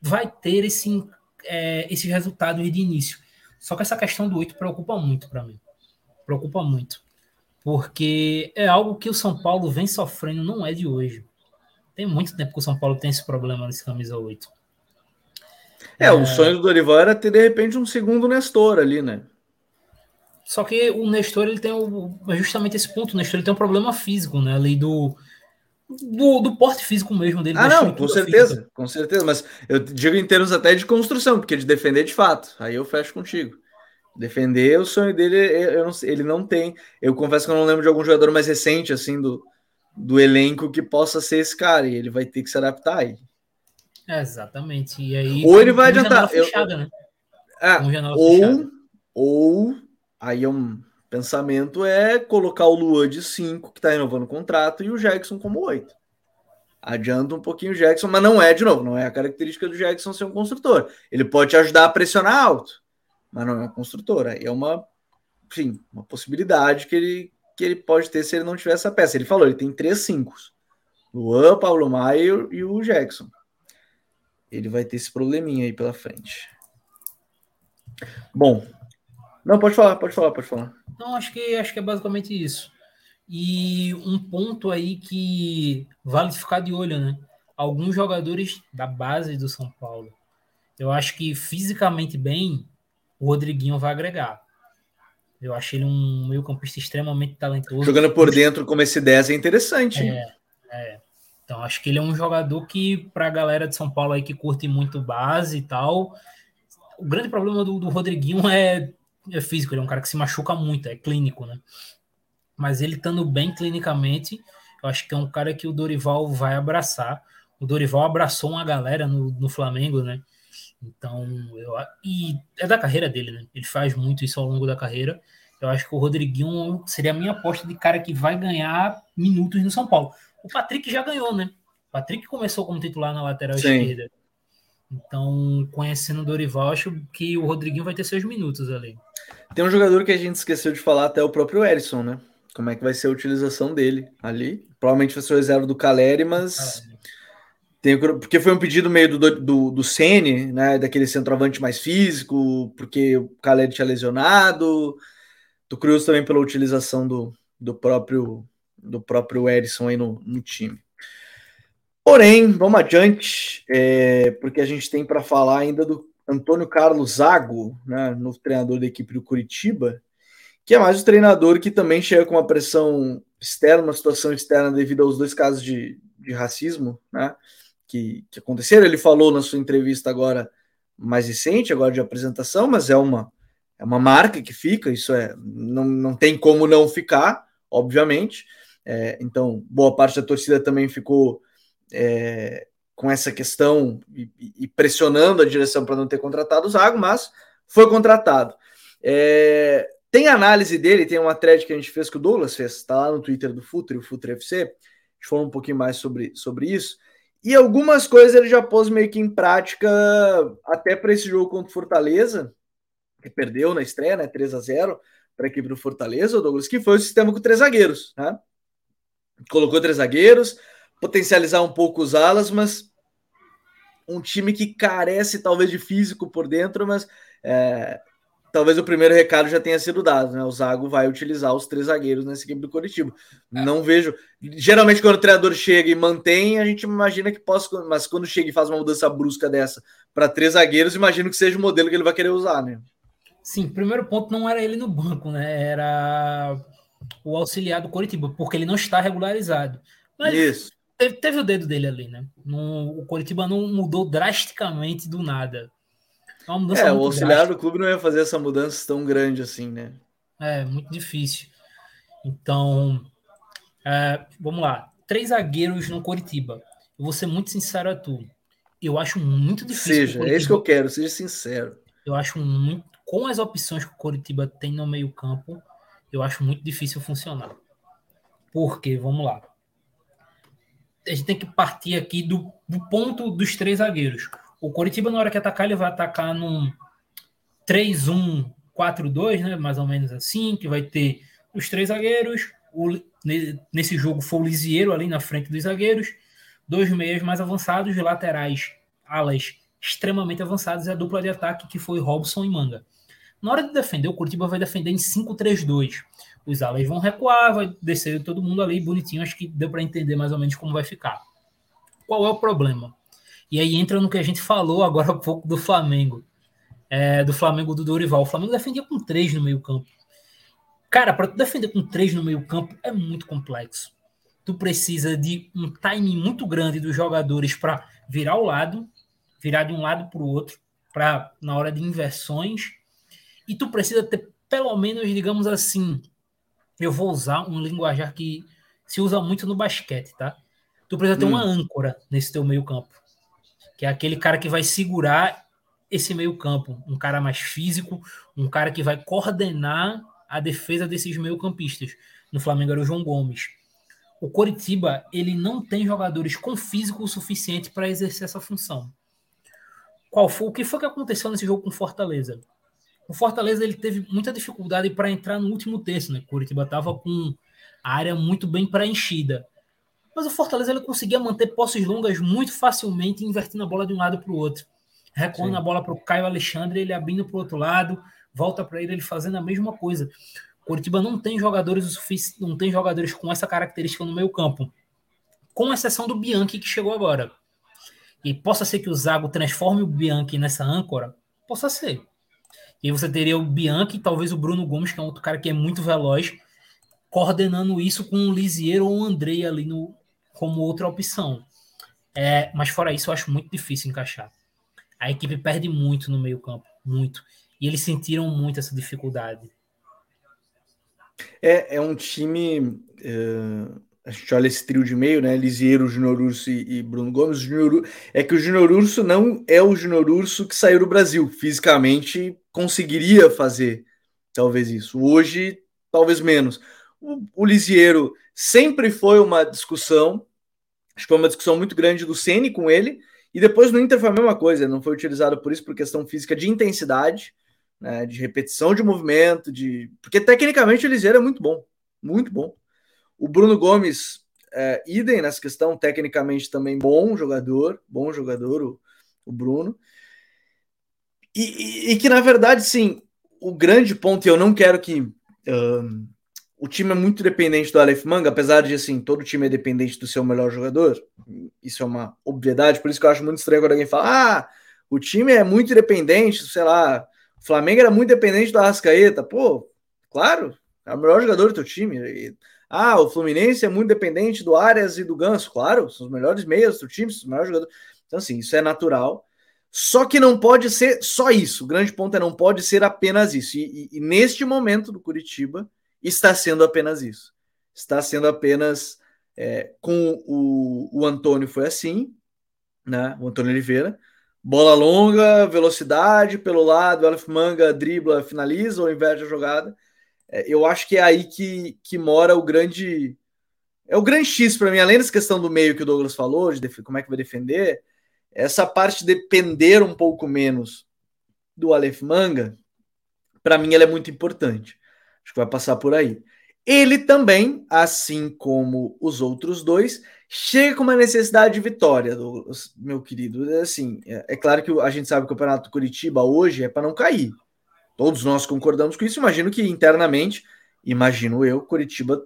vai ter esse, é, esses resultados de início. Só que essa questão do 8 preocupa muito para mim. Preocupa muito. Porque é algo que o São Paulo vem sofrendo, não é de hoje. Tem muito tempo que o São Paulo tem esse problema nesse camisa 8. É, é, o sonho do Dorival era ter de repente um segundo Nestor ali, né? Só que o Nestor ele tem o, é justamente esse ponto. O Nestor ele tem um problema físico, né? Ali do, do, do porte físico mesmo dele. Ah, não, com certeza, física. com certeza. Mas eu digo em termos até de construção, porque de defender de fato. Aí eu fecho contigo. Defender o sonho dele, eu não, ele não tem. Eu confesso que eu não lembro de algum jogador mais recente, assim, do, do elenco que possa ser esse cara. E ele vai ter que se adaptar aí. É, exatamente. E aí, ou ele vai adiantar. Fechada, eu, né? É, ou, fechada. ou Aí é um pensamento é colocar o Luan de 5, que está renovando o contrato, e o Jackson como 8. Adianta um pouquinho o Jackson, mas não é, de novo, não é a característica do Jackson ser um construtor. Ele pode te ajudar a pressionar alto, mas não é um construtor. Aí é uma, enfim, uma possibilidade que ele, que ele pode ter se ele não tiver essa peça. Ele falou, ele tem três 5. Luan, Paulo Maio e o Jackson. Ele vai ter esse probleminha aí pela frente. Bom, não, pode falar, pode falar, pode falar. Não, acho que acho que é basicamente isso. E um ponto aí que vale ficar de olho, né? Alguns jogadores da base do São Paulo. Eu acho que fisicamente bem, o Rodriguinho vai agregar. Eu acho ele um meio-campista extremamente talentoso. Jogando por dentro como esse 10 é interessante. É, é. Então acho que ele é um jogador que, para a galera de São Paulo aí que curte muito base e tal, o grande problema do, do Rodriguinho é é físico, ele é um cara que se machuca muito, é clínico, né? Mas ele estando bem clinicamente, eu acho que é um cara que o Dorival vai abraçar. O Dorival abraçou uma galera no, no Flamengo, né? Então, eu, e é da carreira dele, né? Ele faz muito isso ao longo da carreira. Eu acho que o Rodriguinho seria a minha aposta de cara que vai ganhar minutos no São Paulo. O Patrick já ganhou, né? O Patrick começou como titular na lateral Sim. esquerda. Então, conhecendo o Dorival, acho que o Rodriguinho vai ter seus minutos ali. Tem um jogador que a gente esqueceu de falar, até o próprio Erisson, né? Como é que vai ser a utilização dele ali? Provavelmente vai ser o reserva do Caleri, mas. Tem, porque foi um pedido meio do, do, do Sene, né? Daquele centroavante mais físico, porque o Caleri tinha lesionado. Tô curioso também pela utilização do, do próprio do próprio Erisson aí no, no time. Porém, vamos adiante, é, porque a gente tem para falar ainda do Antônio Carlos Zago, né, novo treinador da equipe do Curitiba, que é mais o treinador que também chega com uma pressão externa, uma situação externa devido aos dois casos de, de racismo né, que, que aconteceram. Ele falou na sua entrevista agora mais recente, agora de apresentação, mas é uma, é uma marca que fica, isso é não, não tem como não ficar, obviamente. É, então, boa parte da torcida também ficou é, com essa questão e, e pressionando a direção para não ter contratado o Zago, mas foi contratado. É, tem análise dele, tem uma thread que a gente fez que o Douglas fez, está lá no Twitter do Futre, o Futre FC. A gente falou um pouquinho mais sobre, sobre isso. E algumas coisas ele já pôs meio que em prática até para esse jogo contra o Fortaleza, que perdeu na estreia, né? 3 a 0 para a equipe do Fortaleza, o Douglas, que foi o sistema com três zagueiros, né? Colocou três zagueiros, potencializar um pouco os alas, mas um time que carece talvez de físico por dentro, mas é, talvez o primeiro recado já tenha sido dado, né? O Zago vai utilizar os três zagueiros nessa equipe do Coritiba. É. Não vejo. Geralmente, quando o treinador chega e mantém, a gente imagina que possa. Mas quando chega e faz uma mudança brusca dessa para três zagueiros, imagino que seja o modelo que ele vai querer usar, né? Sim, primeiro ponto não era ele no banco, né? Era o auxiliar do Coritiba, porque ele não está regularizado. Mas Isso. Teve, teve, o dedo dele ali, né? No, o Coritiba não mudou drasticamente do nada. É, é o auxiliar drástica. do clube não ia fazer essa mudança tão grande assim, né? É, muito difícil. Então, é, vamos lá. Três zagueiros no Coritiba. Eu vou ser muito sincero a tu. Eu acho muito difícil. Seja, é isso que eu quero, seja sincero. Eu acho muito. Com as opções que o Coritiba tem no meio-campo, eu acho muito difícil funcionar. Porque, vamos lá. A gente tem que partir aqui do, do ponto dos três zagueiros. O Coritiba, na hora que atacar, ele vai atacar num 3-1-4-2, né? Mais ou menos assim, que vai ter os três zagueiros. O, nesse jogo foi o Lisieiro ali na frente dos zagueiros. Dois meias mais avançados, laterais, alas extremamente avançados e a dupla de ataque que foi Robson e Manga. Na hora de defender, o Curitiba vai defender em 5-3-2. Os alas vão recuar, vai descer todo mundo ali bonitinho. Acho que deu para entender mais ou menos como vai ficar. Qual é o problema? E aí entra no que a gente falou agora há pouco do Flamengo. É, do Flamengo do Dorival. O Flamengo defendia com três no meio campo. Cara, para tu defender com três no meio campo é muito complexo. Tu precisa de um timing muito grande dos jogadores para virar o lado, virar de um lado para o outro, para na hora de inversões. E tu precisa ter pelo menos, digamos assim, eu vou usar um linguajar que se usa muito no basquete, tá? Tu precisa ter hum. uma âncora nesse teu meio campo, que é aquele cara que vai segurar esse meio campo, um cara mais físico, um cara que vai coordenar a defesa desses meio campistas. No Flamengo era o João Gomes. O Coritiba, ele não tem jogadores com físico o suficiente para exercer essa função. Qual foi o que foi que aconteceu nesse jogo com Fortaleza? O Fortaleza ele teve muita dificuldade para entrar no último terço, né? Curitiba estava com a área muito bem preenchida. Mas o Fortaleza ele conseguia manter posses longas muito facilmente, invertendo a bola de um lado para o outro. Recuando a bola para o Caio Alexandre, ele abrindo para o outro lado, volta para ele, ele fazendo a mesma coisa. Curitiba não tem jogadores o suficiente, não tem jogadores com essa característica no meio campo. Com exceção do Bianchi que chegou agora. E possa ser que o Zago transforme o Bianchi nessa âncora? Possa ser. E você teria o Bianchi, talvez o Bruno Gomes, que é um outro cara que é muito veloz, coordenando isso com o Lisiero ou o Andrei ali no, como outra opção. É, mas fora isso, eu acho muito difícil encaixar. A equipe perde muito no meio-campo, muito. E eles sentiram muito essa dificuldade. É, é um time. Uh, a gente olha esse trio de meio, né? Lisieiro, Junior Urso e, e Bruno Gomes. Junior, é que o Junior Urso não é o Junior Urso que saiu do Brasil. Fisicamente conseguiria fazer talvez isso. Hoje, talvez menos. O, o Lisieiro sempre foi uma discussão, acho que foi uma discussão muito grande do Ceni com ele, e depois no Inter foi a mesma coisa, não foi utilizado por isso, por questão física de intensidade, né, de repetição de movimento, de porque tecnicamente o Lisieiro é muito bom, muito bom. O Bruno Gomes, é, idem nessa questão, tecnicamente também bom jogador, bom jogador, o, o Bruno. E, e, e, que, na verdade, sim, o grande ponto, e eu não quero que. Um, o time é muito dependente do Aleph Manga, apesar de, assim, todo time é dependente do seu melhor jogador. Isso é uma obviedade, por isso que eu acho muito estranho quando alguém fala: ah, o time é muito dependente, sei lá, o Flamengo era muito dependente do Arrascaeta. Pô, claro, é o melhor jogador do teu time. E, ah, o Fluminense é muito dependente do Arias e do Ganso. Claro, são os melhores meias do time, são os melhores jogadores. Então, assim, isso é natural. Só que não pode ser só isso. O grande ponto é não pode ser apenas isso. E, e, e neste momento do Curitiba está sendo apenas isso. Está sendo apenas é, com o, o Antônio foi assim, né? O Antônio Oliveira. Bola longa, velocidade pelo lado, o Aleph Manga dribla, finaliza ou inverte a jogada. É, eu acho que é aí que, que mora o grande. É o grande X para mim, além dessa questão do meio que o Douglas falou, de como é que vai defender, essa parte de depender um pouco menos do Aleph Manga, para mim ela é muito importante. Acho que vai passar por aí. Ele também, assim como os outros dois, chega com uma necessidade de vitória, meu querido. É assim, é, é claro que a gente sabe que o Campeonato Curitiba hoje é para não cair. Todos nós concordamos com isso. Imagino que internamente, imagino eu, Curitiba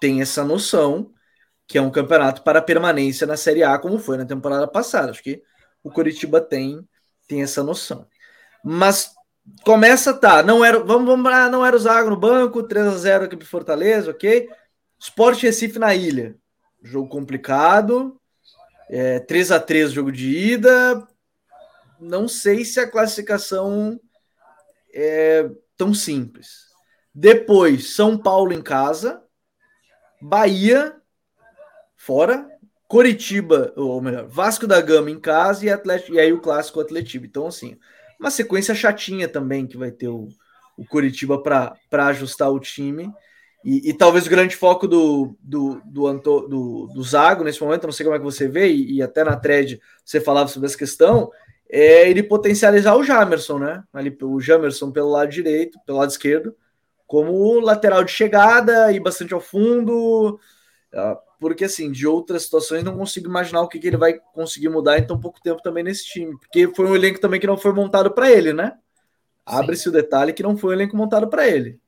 tem essa noção que é um campeonato para permanência na Série A, como foi na temporada passada. Acho que o Curitiba tem, tem essa noção. Mas começa, tá, não era, vamos, vamos lá, não era o Zago no banco, 3 a 0 aqui para Fortaleza, ok? Sport Recife na ilha. Jogo complicado. É, 3 a 3 jogo de ida. Não sei se a classificação é tão simples. Depois, São Paulo em casa, Bahia fora, Coritiba, ou melhor, Vasco da Gama em casa e, Atlético, e aí o clássico Atletiba. Então, assim, uma sequência chatinha também que vai ter o, o Coritiba para ajustar o time. E, e, talvez o grande foco do, do, do, Anto, do, do Zago nesse momento, não sei como é que você vê, e, e, até na thread você falava sobre essa questão, é ele potencializar o Jamerson, né? Ali, o Jamerson pelo lado direito, pelo lado esquerdo, como lateral de chegada e bastante ao fundo, ah, porque assim, de outras situações não consigo imaginar o que, que ele vai conseguir mudar em tão pouco tempo também nesse time, porque foi um elenco também que não foi montado para ele, né? Abre-se o detalhe que não foi um elenco montado para ele.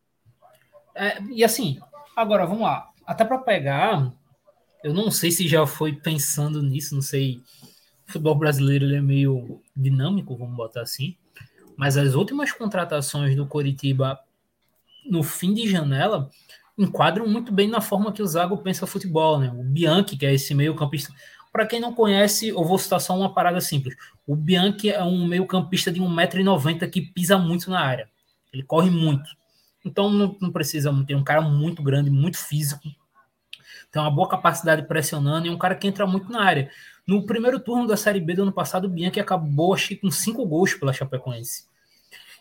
É, e assim, agora vamos lá. Até para pegar, eu não sei se já foi pensando nisso, não sei. O futebol brasileiro ele é meio dinâmico, vamos botar assim. Mas as últimas contratações do Coritiba no fim de janela enquadram muito bem na forma que o Zago pensa futebol, né? O Bianchi, que é esse meio-campista. Para quem não conhece, eu vou citar só uma parada simples. O Bianchi é um meio-campista de 1,90m que pisa muito na área. Ele corre muito. Então não, não precisa ter um cara muito grande, muito físico. Tem uma boa capacidade pressionando e um cara que entra muito na área. No primeiro turno da Série B do ano passado, o Bianchi acabou acho com cinco gols pela Chapecoense.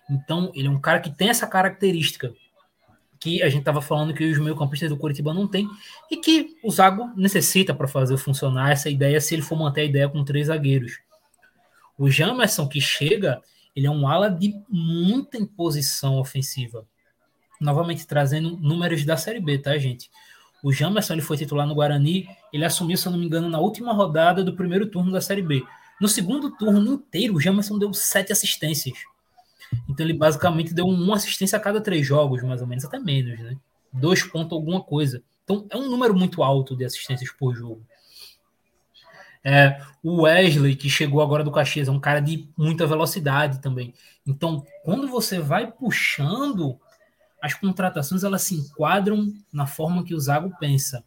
Então, ele é um cara que tem essa característica que a gente estava falando que os meio-campistas do Curitiba não tem e que o Zago necessita para fazer funcionar essa ideia se ele for manter a ideia com três zagueiros. O Jamerson que chega, ele é um ala de muita imposição ofensiva novamente trazendo números da Série B, tá, gente? O Jamerson ele foi titular no Guarani, ele assumiu, se eu não me engano, na última rodada do primeiro turno da Série B. No segundo turno inteiro, o Jamerson deu sete assistências. Então ele basicamente deu uma assistência a cada três jogos, mais ou menos, até menos, né? Dois pontos alguma coisa. Então é um número muito alto de assistências por jogo. É, o Wesley, que chegou agora do Caxias, é um cara de muita velocidade também. Então, quando você vai puxando as contratações elas se enquadram na forma que o Zago pensa.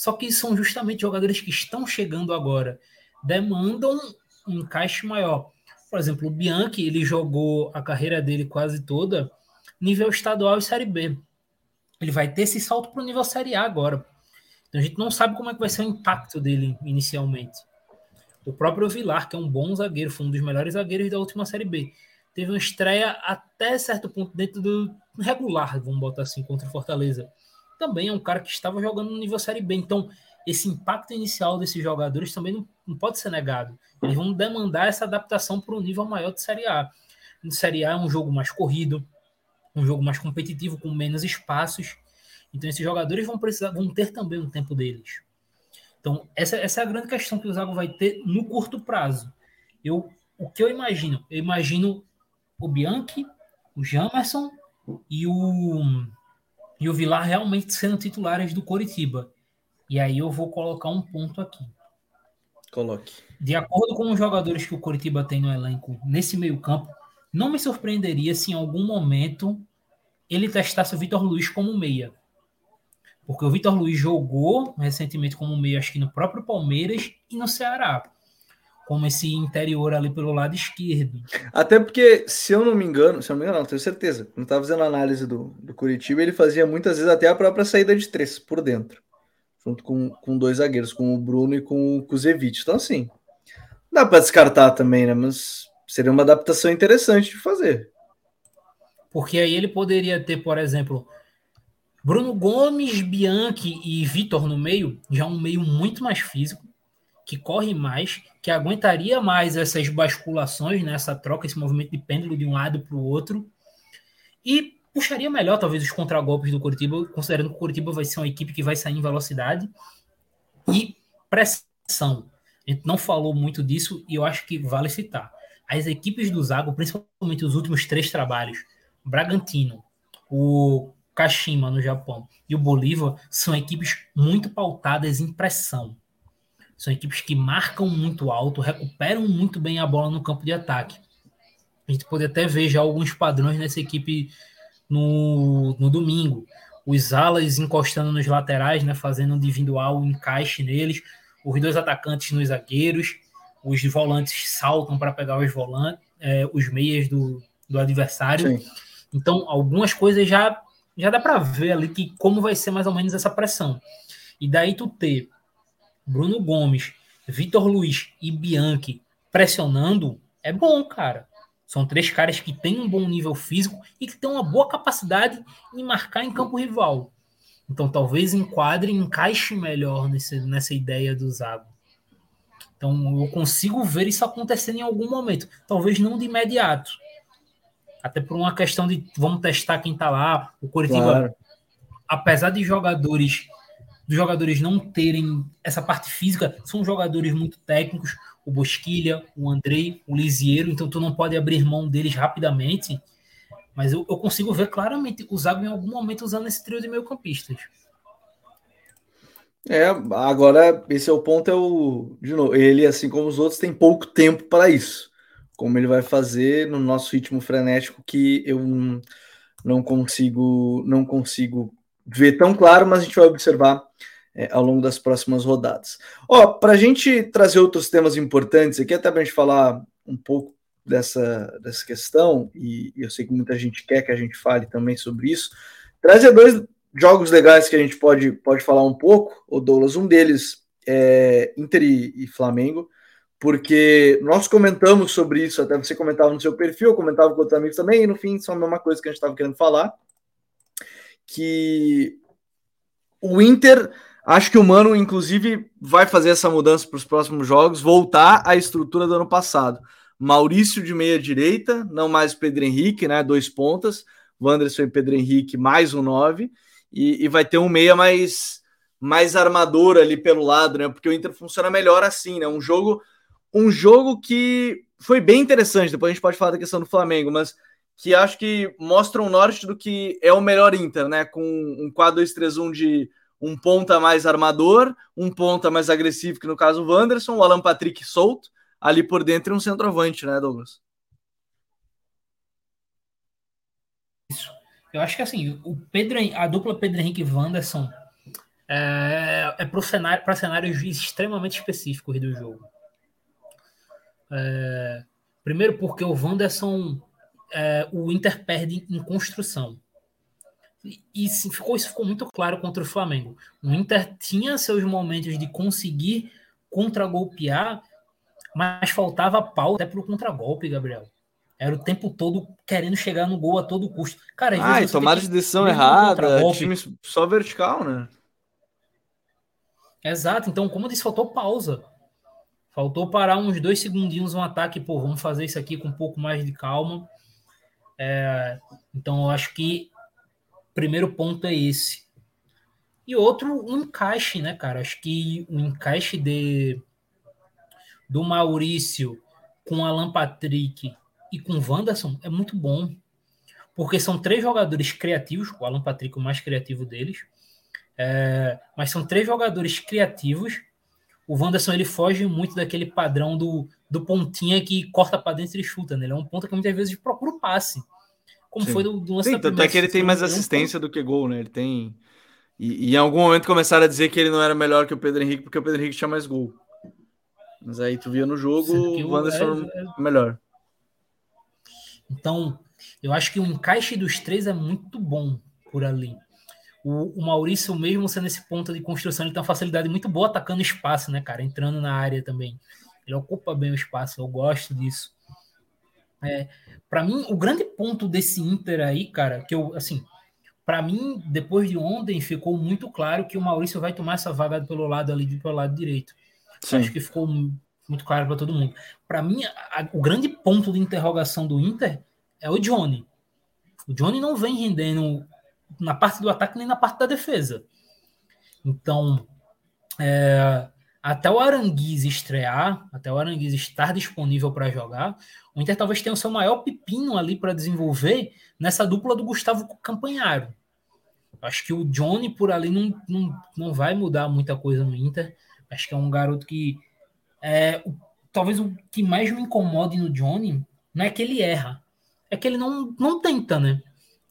Só que são justamente jogadores que estão chegando agora, demandam um encaixe maior. Por exemplo, o Bianchi, ele jogou a carreira dele quase toda nível estadual e Série B. Ele vai ter esse salto para o nível Série A agora. Então a gente não sabe como é que vai ser o impacto dele inicialmente. O próprio Vilar, que é um bom zagueiro, foi um dos melhores zagueiros da última Série B teve uma estreia até certo ponto dentro do regular, vamos botar assim, contra o Fortaleza. Também é um cara que estava jogando no nível Série B. Então, esse impacto inicial desses jogadores também não, não pode ser negado. Eles vão demandar essa adaptação para um nível maior de Série A. No Série A é um jogo mais corrido, um jogo mais competitivo, com menos espaços. Então, esses jogadores vão precisar, vão ter também um tempo deles. Então, essa, essa é a grande questão que o Zago vai ter no curto prazo. Eu, o que eu imagino? Eu imagino o Bianchi, o Jamerson e o, e o Vilar realmente sendo titulares do Coritiba. E aí eu vou colocar um ponto aqui. Coloque. De acordo com os jogadores que o Coritiba tem no elenco nesse meio-campo, não me surpreenderia se em algum momento ele testasse o Vitor Luiz como meia. Porque o Vitor Luiz jogou recentemente como meia, acho que no próprio Palmeiras e no Ceará como esse interior ali pelo lado esquerdo. Até porque, se eu não me engano, se eu não me engano, não, tenho certeza. Quando estava fazendo a análise do, do Curitiba, ele fazia muitas vezes até a própria saída de três por dentro. Junto com, com dois zagueiros, com o Bruno e com o Kuzevic. Então, assim, dá para descartar também, né? Mas seria uma adaptação interessante de fazer. Porque aí ele poderia ter, por exemplo, Bruno Gomes, Bianchi e Vitor no meio, já um meio muito mais físico que corre mais, que aguentaria mais essas basculações, né, essa troca, esse movimento de pêndulo de um lado para o outro, e puxaria melhor, talvez, os contragolpes do Curitiba, considerando que o Curitiba vai ser uma equipe que vai sair em velocidade e pressão. A gente não falou muito disso e eu acho que vale citar. As equipes do Zago, principalmente os últimos três trabalhos, Bragantino, o Kashima no Japão e o Bolívar, são equipes muito pautadas em pressão. São equipes que marcam muito alto, recuperam muito bem a bola no campo de ataque. A gente pode até ver já alguns padrões nessa equipe no, no domingo. Os alas encostando nos laterais, né, fazendo um individual encaixe neles. Os dois atacantes nos zagueiros. Os volantes saltam para pegar os volantes, é, os meias do, do adversário. Sim. Então, algumas coisas já, já dá para ver ali que como vai ser mais ou menos essa pressão. E daí tu ter Bruno Gomes, Vitor Luiz e Bianchi pressionando, é bom, cara. São três caras que têm um bom nível físico e que têm uma boa capacidade em marcar em campo rival. Então talvez enquadre e encaixe melhor nesse, nessa ideia do Zago. Então eu consigo ver isso acontecendo em algum momento. Talvez não de imediato. Até por uma questão de vamos testar quem tá lá. O Curitiba, claro. apesar de jogadores dos jogadores não terem essa parte física, são jogadores muito técnicos, o Bosquilha, o Andrei, o Lisiero, então tu não pode abrir mão deles rapidamente, mas eu, eu consigo ver claramente o Zago em algum momento usando esse trio de meio campistas. É, agora esse é o ponto, é o de novo, ele assim como os outros tem pouco tempo para isso. Como ele vai fazer no nosso ritmo frenético que eu não consigo não consigo ver tão claro, mas a gente vai observar é, ao longo das próximas rodadas. Ó, para a gente trazer outros temas importantes aqui, até para a gente falar um pouco dessa, dessa questão, e, e, eu sei que muita gente quer que a gente fale também sobre isso, trazer dois jogos legais que a gente pode, pode falar um pouco, o Douglas, um deles é Inter e, e Flamengo, porque nós comentamos sobre isso, até você comentava no seu perfil, eu comentava com outros amigos também, e no fim são a mesma coisa que a gente estava querendo falar, que o Inter, acho que o Mano, inclusive, vai fazer essa mudança para os próximos jogos, voltar à estrutura do ano passado. Maurício de meia direita, não mais Pedro Henrique, né? Dois pontas, Wanderson e Pedro Henrique, mais um nove, e, e vai ter um meia mais, mais armador ali pelo lado, né? Porque o Inter funciona melhor assim, né? Um jogo, um jogo que foi bem interessante. Depois a gente pode falar da questão do Flamengo, mas que acho que mostra um norte do que é o melhor Inter, né? Com um 4-2-3-1 de um ponta mais armador, um ponta mais agressivo, que no caso o Wanderson, o Alan Patrick solto, ali por dentro e um centroavante, né, Douglas? Isso. Eu acho que assim, o Pedro, a dupla Pedro Henrique e Wanderson é, é para cenário, cenários extremamente específicos do jogo. É, primeiro porque o Wanderson é, o Inter perde em construção. E, e ficou, isso ficou muito claro contra o Flamengo. O Inter tinha seus momentos de conseguir contragolpear, mas faltava pau até para o contragolpe, Gabriel. Era o tempo todo querendo chegar no gol a todo custo. Cara, ah, e tomada de decisão errada, time só vertical, né? Exato, então, como eu disse, faltou pausa. Faltou parar uns dois segundinhos um ataque, pô, vamos fazer isso aqui com um pouco mais de calma. É, então, eu acho que o primeiro ponto é esse. E outro, um encaixe, né, cara? Acho que o encaixe de, do Maurício com Alan Patrick e com Wanderson é muito bom. Porque são três jogadores criativos, o Alan Patrick o mais criativo deles, é, mas são três jogadores criativos. O Wanderson ele foge muito daquele padrão do, do pontinha que corta para dentro e chuta, né? Ele é um ponta que muitas vezes procura o passe. Como Sim. foi do, do lance Sim, tanto é que ele tem mais assistência do que gol, né? Ele tem. E, e, em algum momento começaram a dizer que ele não era melhor que o Pedro Henrique, porque o Pedro Henrique tinha mais gol. Mas aí tu via no jogo o Wanderson é, é... melhor. Então, eu acho que o encaixe dos três é muito bom por ali. O, o, Maurício, mesmo sendo esse ponto de construção, ele tem uma facilidade muito boa atacando espaço, né, cara? Entrando na área também. Ele ocupa bem o espaço, eu gosto disso. É, para mim, o grande ponto desse Inter aí, cara, que eu, assim, para mim, depois de ontem, ficou muito claro que o Maurício vai tomar essa vaga pelo lado ali, pelo lado direito. Acho que ficou muito claro para todo mundo. Para mim, a, o grande ponto de interrogação do Inter é o Johnny. O Johnny não vem rendendo na parte do ataque nem na parte da defesa. Então, é, até o Aranguiz estrear, até o Aranguiz estar disponível para jogar, o Inter talvez tenha o seu maior pepino ali para desenvolver nessa dupla do Gustavo Campanharo. Acho que o Johnny por ali não, não, não vai mudar muita coisa no Inter. Acho que é um garoto que. É, o, talvez o que mais me incomode no Johnny não é que ele erra, é que ele não, não tenta, né?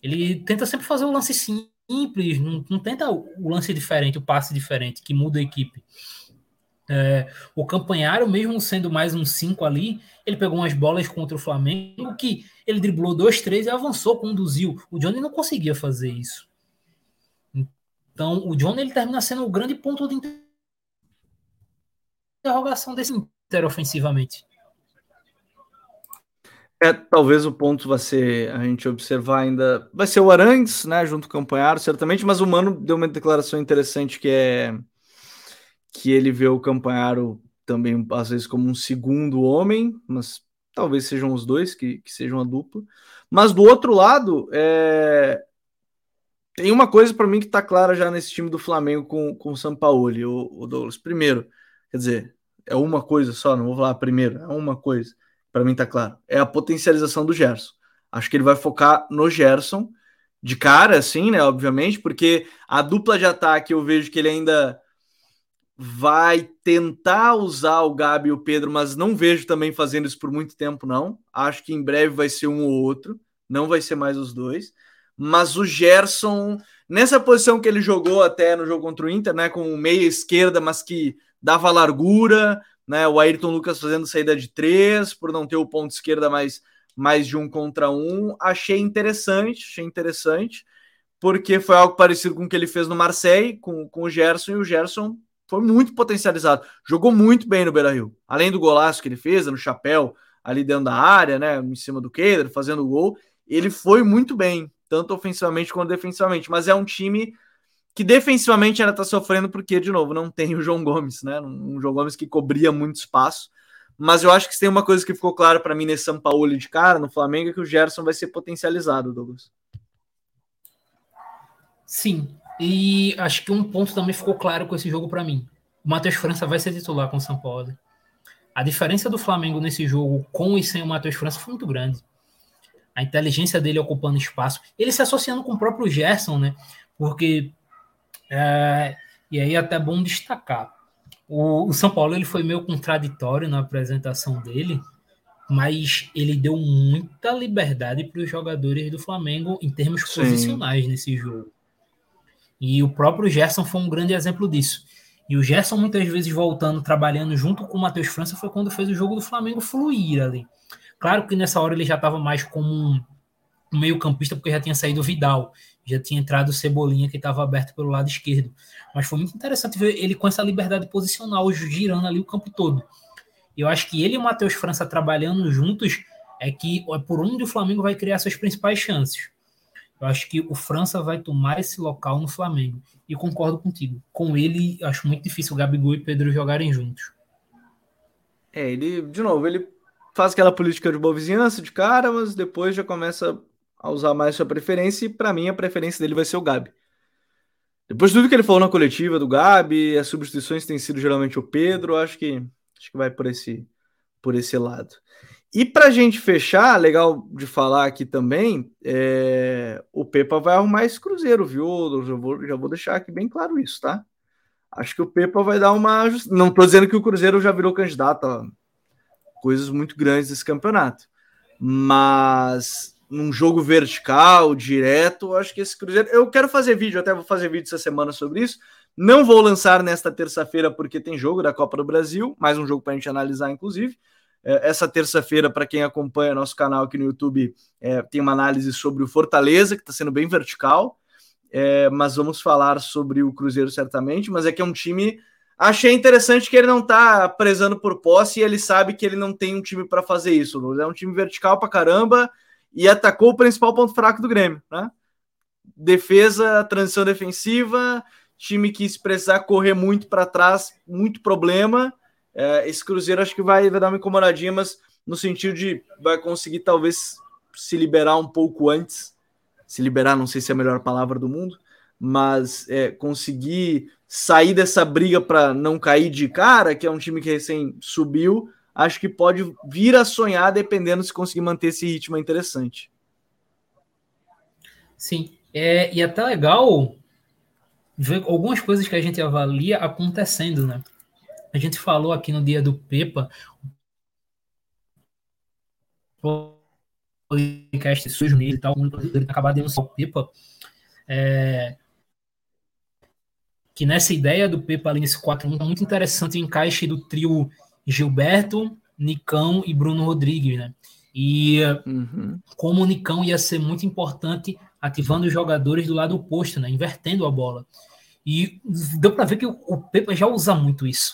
Ele tenta sempre fazer o lance simples, não, não tenta o lance diferente, o passe diferente, que muda a equipe. É, o Campanharo, mesmo sendo mais um 5 ali, ele pegou umas bolas contra o Flamengo que ele driblou dois, três e avançou, conduziu. O Johnny não conseguia fazer isso. Então, o John ele termina sendo o grande ponto de interrogação desse Inter ofensivamente. É, talvez o ponto vai ser a gente observar ainda. Vai ser o Arangues, né? Junto com o Campanharo, certamente, mas o Mano deu uma declaração interessante que é que ele vê o Campanharo também, às vezes, como um segundo homem, mas talvez sejam os dois que, que sejam a dupla. Mas do outro lado, é... tem uma coisa para mim que está clara já nesse time do Flamengo com, com o Sampaoli, o, o Douglas. Primeiro, quer dizer, é uma coisa só, não vou falar primeiro, é uma coisa para mim tá claro, é a potencialização do Gerson. Acho que ele vai focar no Gerson de cara, assim, né? Obviamente, porque a dupla de ataque eu vejo que ele ainda vai tentar usar o Gabi e o Pedro, mas não vejo também fazendo isso por muito tempo, não. Acho que em breve vai ser um ou outro, não vai ser mais os dois. Mas o Gerson, nessa posição que ele jogou até no jogo contra o Inter, né? Com meia esquerda, mas que dava largura, né? O Ayrton Lucas fazendo saída de três, por não ter o ponto esquerda mais, mais de um contra um. Achei interessante, achei interessante, porque foi algo parecido com o que ele fez no Marseille, com, com o Gerson, e o Gerson foi muito potencializado. Jogou muito bem no Beira Rio. Além do golaço que ele fez, no chapéu, ali dentro da área, né? Em cima do Keder, fazendo gol. Ele foi muito bem, tanto ofensivamente quanto defensivamente. Mas é um time que defensivamente ainda está sofrendo porque, de novo, não tem o João Gomes, né? Um João Gomes que cobria muito espaço. Mas eu acho que tem uma coisa que ficou clara para mim nesse São Paulo de cara, no Flamengo, é que o Gerson vai ser potencializado, Douglas. Sim, e acho que um ponto também ficou claro com esse jogo para mim. O Matheus França vai ser titular com o São Paulo. A diferença do Flamengo nesse jogo com e sem o Matheus França foi muito grande. A inteligência dele ocupando espaço, ele se associando com o próprio Gerson, né? Porque é, e aí é até bom destacar. O, o, São Paulo ele foi meio contraditório na apresentação dele, mas ele deu muita liberdade para os jogadores do Flamengo em termos Sim. posicionais nesse jogo. E o próprio Gerson foi um grande exemplo disso. E o Gerson, muitas vezes, voltando, trabalhando junto com o Matheus França, foi quando fez o jogo do Flamengo fluir ali. Claro que nessa hora ele já estava mais como um meio-campista, porque já tinha saído o Vidal já tinha entrado o Cebolinha que estava aberto pelo lado esquerdo. Mas foi muito interessante ver ele com essa liberdade posicional, girando ali o campo todo. Eu acho que ele e o Matheus França trabalhando juntos é que é por onde o Flamengo vai criar suas principais chances. Eu acho que o França vai tomar esse local no Flamengo. E concordo contigo. Com ele, acho muito difícil o Gabigol e Pedro jogarem juntos. É, ele, de novo, ele faz aquela política de boa vizinhança de cara, mas depois já começa a usar mais sua preferência, e para mim a preferência dele vai ser o Gabi. Depois de tudo que ele falou na coletiva do Gabi, as substituições têm sido geralmente o Pedro, acho que acho que vai por esse por esse lado. E para a gente fechar, legal de falar aqui também, é, o Pepa vai arrumar esse Cruzeiro, viu? Eu já vou, já vou deixar aqui bem claro isso, tá? Acho que o Pepa vai dar uma. Não estou dizendo que o Cruzeiro já virou candidato a coisas muito grandes desse campeonato, mas num jogo vertical, direto, acho que esse Cruzeiro. Eu quero fazer vídeo, até vou fazer vídeo essa semana sobre isso. Não vou lançar nesta terça-feira porque tem jogo da Copa do Brasil, mais um jogo para a gente analisar, inclusive. É, essa terça-feira, para quem acompanha nosso canal aqui no YouTube, é, tem uma análise sobre o Fortaleza, que está sendo bem vertical. É, mas vamos falar sobre o Cruzeiro certamente. Mas é que é um time. Achei interessante que ele não está prezando por posse e ele sabe que ele não tem um time para fazer isso. É um time vertical para caramba e atacou o principal ponto fraco do Grêmio, né? Defesa, transição defensiva, time que se precisar correr muito para trás, muito problema. É, esse Cruzeiro acho que vai, vai dar uma incomodadinha, mas no sentido de vai conseguir talvez se liberar um pouco antes. Se liberar, não sei se é a melhor palavra do mundo, mas é, conseguir sair dessa briga para não cair de cara, que é um time que recém subiu, acho que pode vir a sonhar dependendo se conseguir manter esse ritmo interessante. Sim, é, e é até legal ver algumas coisas que a gente avalia acontecendo, né? A gente falou aqui no dia do Pepa, podcast sujo e tal, de anunciar o Pepa, é, que nessa ideia do Pepa ali nesse 4-1 é muito interessante o encaixe do trio Gilberto, Nicão e Bruno Rodrigues, né? E uhum. como o Nicão ia ser muito importante ativando os jogadores do lado oposto, né? Invertendo a bola. E deu para ver que o, Pepa já usa muito isso.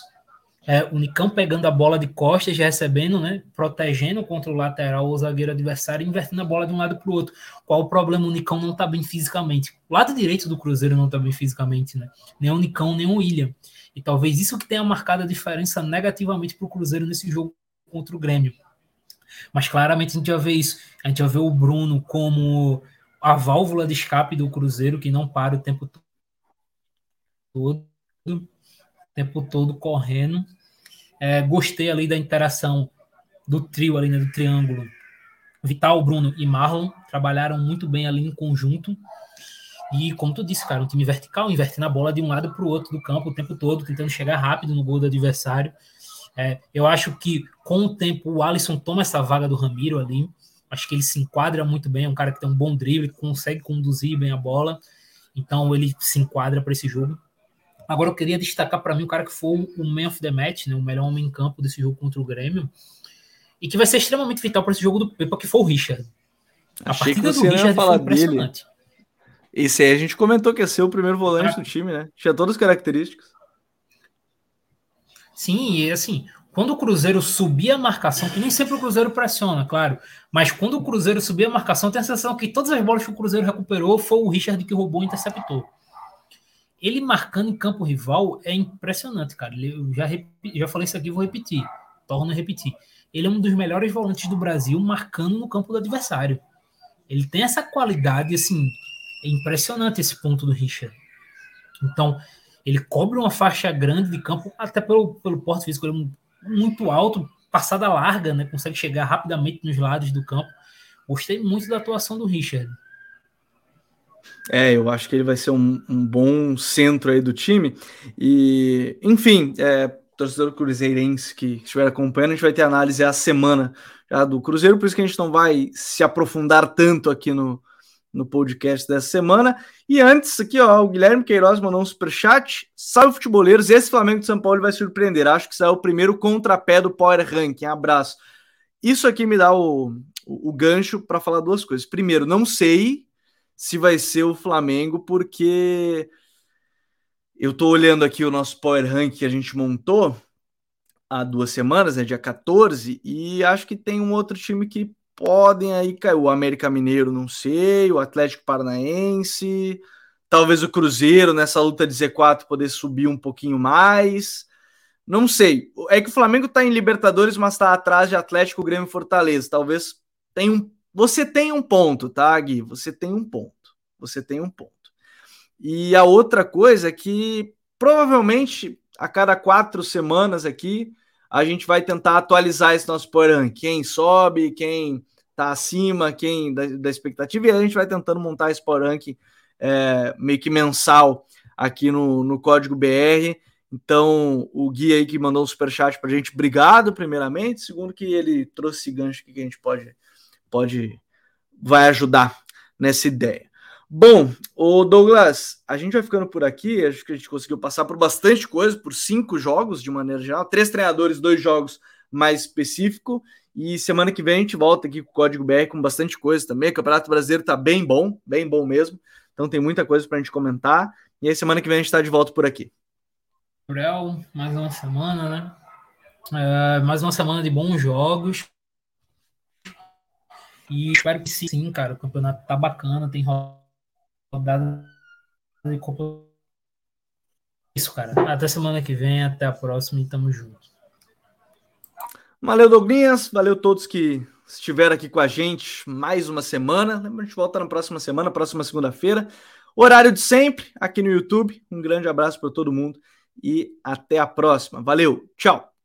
É, o Nicão pegando a bola de costas, recebendo, né, protegendo contra o lateral o zagueiro adversário, invertendo a bola de um lado para o outro. Qual o problema? O Nicão não está bem fisicamente. O lado direito do Cruzeiro não está bem fisicamente, né? Nem o Nicão, nem o William. E talvez isso que tenha marcado a diferença negativamente para o Cruzeiro nesse jogo contra o Grêmio. Mas claramente a gente vai ver isso. A gente vai ver o Bruno como a válvula de escape do Cruzeiro, que não para o tempo todo, o tempo todo correndo é, gostei ali da interação do trio ali, né, do triângulo. Vital, Bruno e Marlon trabalharam muito bem ali em conjunto. E como tu disse, cara, um time vertical, invertendo a bola de um lado para o outro do campo o tempo todo, tentando chegar rápido no gol do adversário. É, eu acho que com o tempo o Alisson toma essa vaga do Ramiro ali. Acho que ele se enquadra muito bem, é um cara que tem um bom drible, consegue conduzir bem a bola. Então ele se enquadra para esse jogo. Agora eu queria destacar para mim o cara que foi o man of the match, né, o melhor homem em campo desse jogo contra o Grêmio, e que vai ser extremamente vital para esse jogo do Pepa, que foi o Richard. A Achei partida do Richard falar impressionante. Dele. Esse aí a gente comentou que ia ser o primeiro volante ah. do time, né? Tinha todas as características. Sim, e assim, quando o Cruzeiro subia a marcação, que nem sempre o Cruzeiro pressiona, claro, mas quando o Cruzeiro subia a marcação, tem a sensação que todas as bolas que o Cruzeiro recuperou foi o Richard que roubou e interceptou ele marcando em campo rival é impressionante, cara. Eu já, já falei isso aqui, vou repetir. Torno a repetir. Ele é um dos melhores volantes do Brasil marcando no campo do adversário. Ele tem essa qualidade, assim, é impressionante esse ponto do Richard. Então, ele cobre uma faixa grande de campo, até pelo, pelo porte físico, ele é muito alto, passada larga, né? Consegue chegar rapidamente nos lados do campo. Gostei muito da atuação do Richard. É, eu acho que ele vai ser um, um bom centro aí do time. E, enfim, é, torcedor cruzeirense que estiver acompanhando, a gente vai ter análise a semana já do Cruzeiro, por isso que a gente não vai se aprofundar tanto aqui no, no podcast dessa semana. E antes, aqui, ó, o Guilherme Queiroz mandou um superchat. Salve, futeboleiros. Esse Flamengo de São Paulo vai surpreender. Acho que saiu o primeiro contrapé do Power Ranking. Abraço. Isso aqui me dá o, o, o gancho para falar duas coisas. Primeiro, não sei se vai ser o Flamengo, porque eu estou olhando aqui o nosso Power Rank que a gente montou há duas semanas, né, dia 14, e acho que tem um outro time que podem aí cair. O América Mineiro, não sei, o Atlético Paranaense, talvez o Cruzeiro nessa luta de Z4 poder subir um pouquinho mais. Não sei. É que o Flamengo está em Libertadores, mas está atrás de Atlético, Grêmio e Fortaleza. Talvez tenha um você tem um ponto, tá, Gui? Você tem um ponto. Você tem um ponto. E a outra coisa é que provavelmente a cada quatro semanas aqui a gente vai tentar atualizar esse nosso porão. Quem sobe, quem tá acima, quem da, da, expectativa, e a gente vai tentando montar esse porão é, meio que mensal aqui no, no Código BR. Então, o Gui aí que mandou o superchat para a gente, obrigado, primeiramente. Segundo, que ele trouxe gancho que a gente pode pode vai ajudar nessa ideia. Bom, o Douglas, a gente vai ficando por aqui. Acho que a gente conseguiu passar por bastante coisa, por cinco jogos de maneira geral, três treinadores, dois jogos mais específico. E semana que vem a gente volta aqui com o Código BR com bastante coisa também. O Campeonato Brasileiro tá bem bom, bem bom mesmo. Então tem muita coisa para a gente comentar. E aí semana que vem a gente está de volta por aqui. Gabriel, mais uma semana, né? É, mais uma semana de bons jogos. E espero que sim, cara. O campeonato tá bacana, tem rodada de Copa. Isso, cara. Até semana que vem, até a próxima e tamo junto. Valeu, Douglas. Valeu todos que estiveram aqui com a gente mais uma semana. A gente volta na próxima semana, próxima segunda-feira. Horário de sempre, aqui no YouTube. Um grande abraço para todo mundo e até a próxima. Valeu, tchau.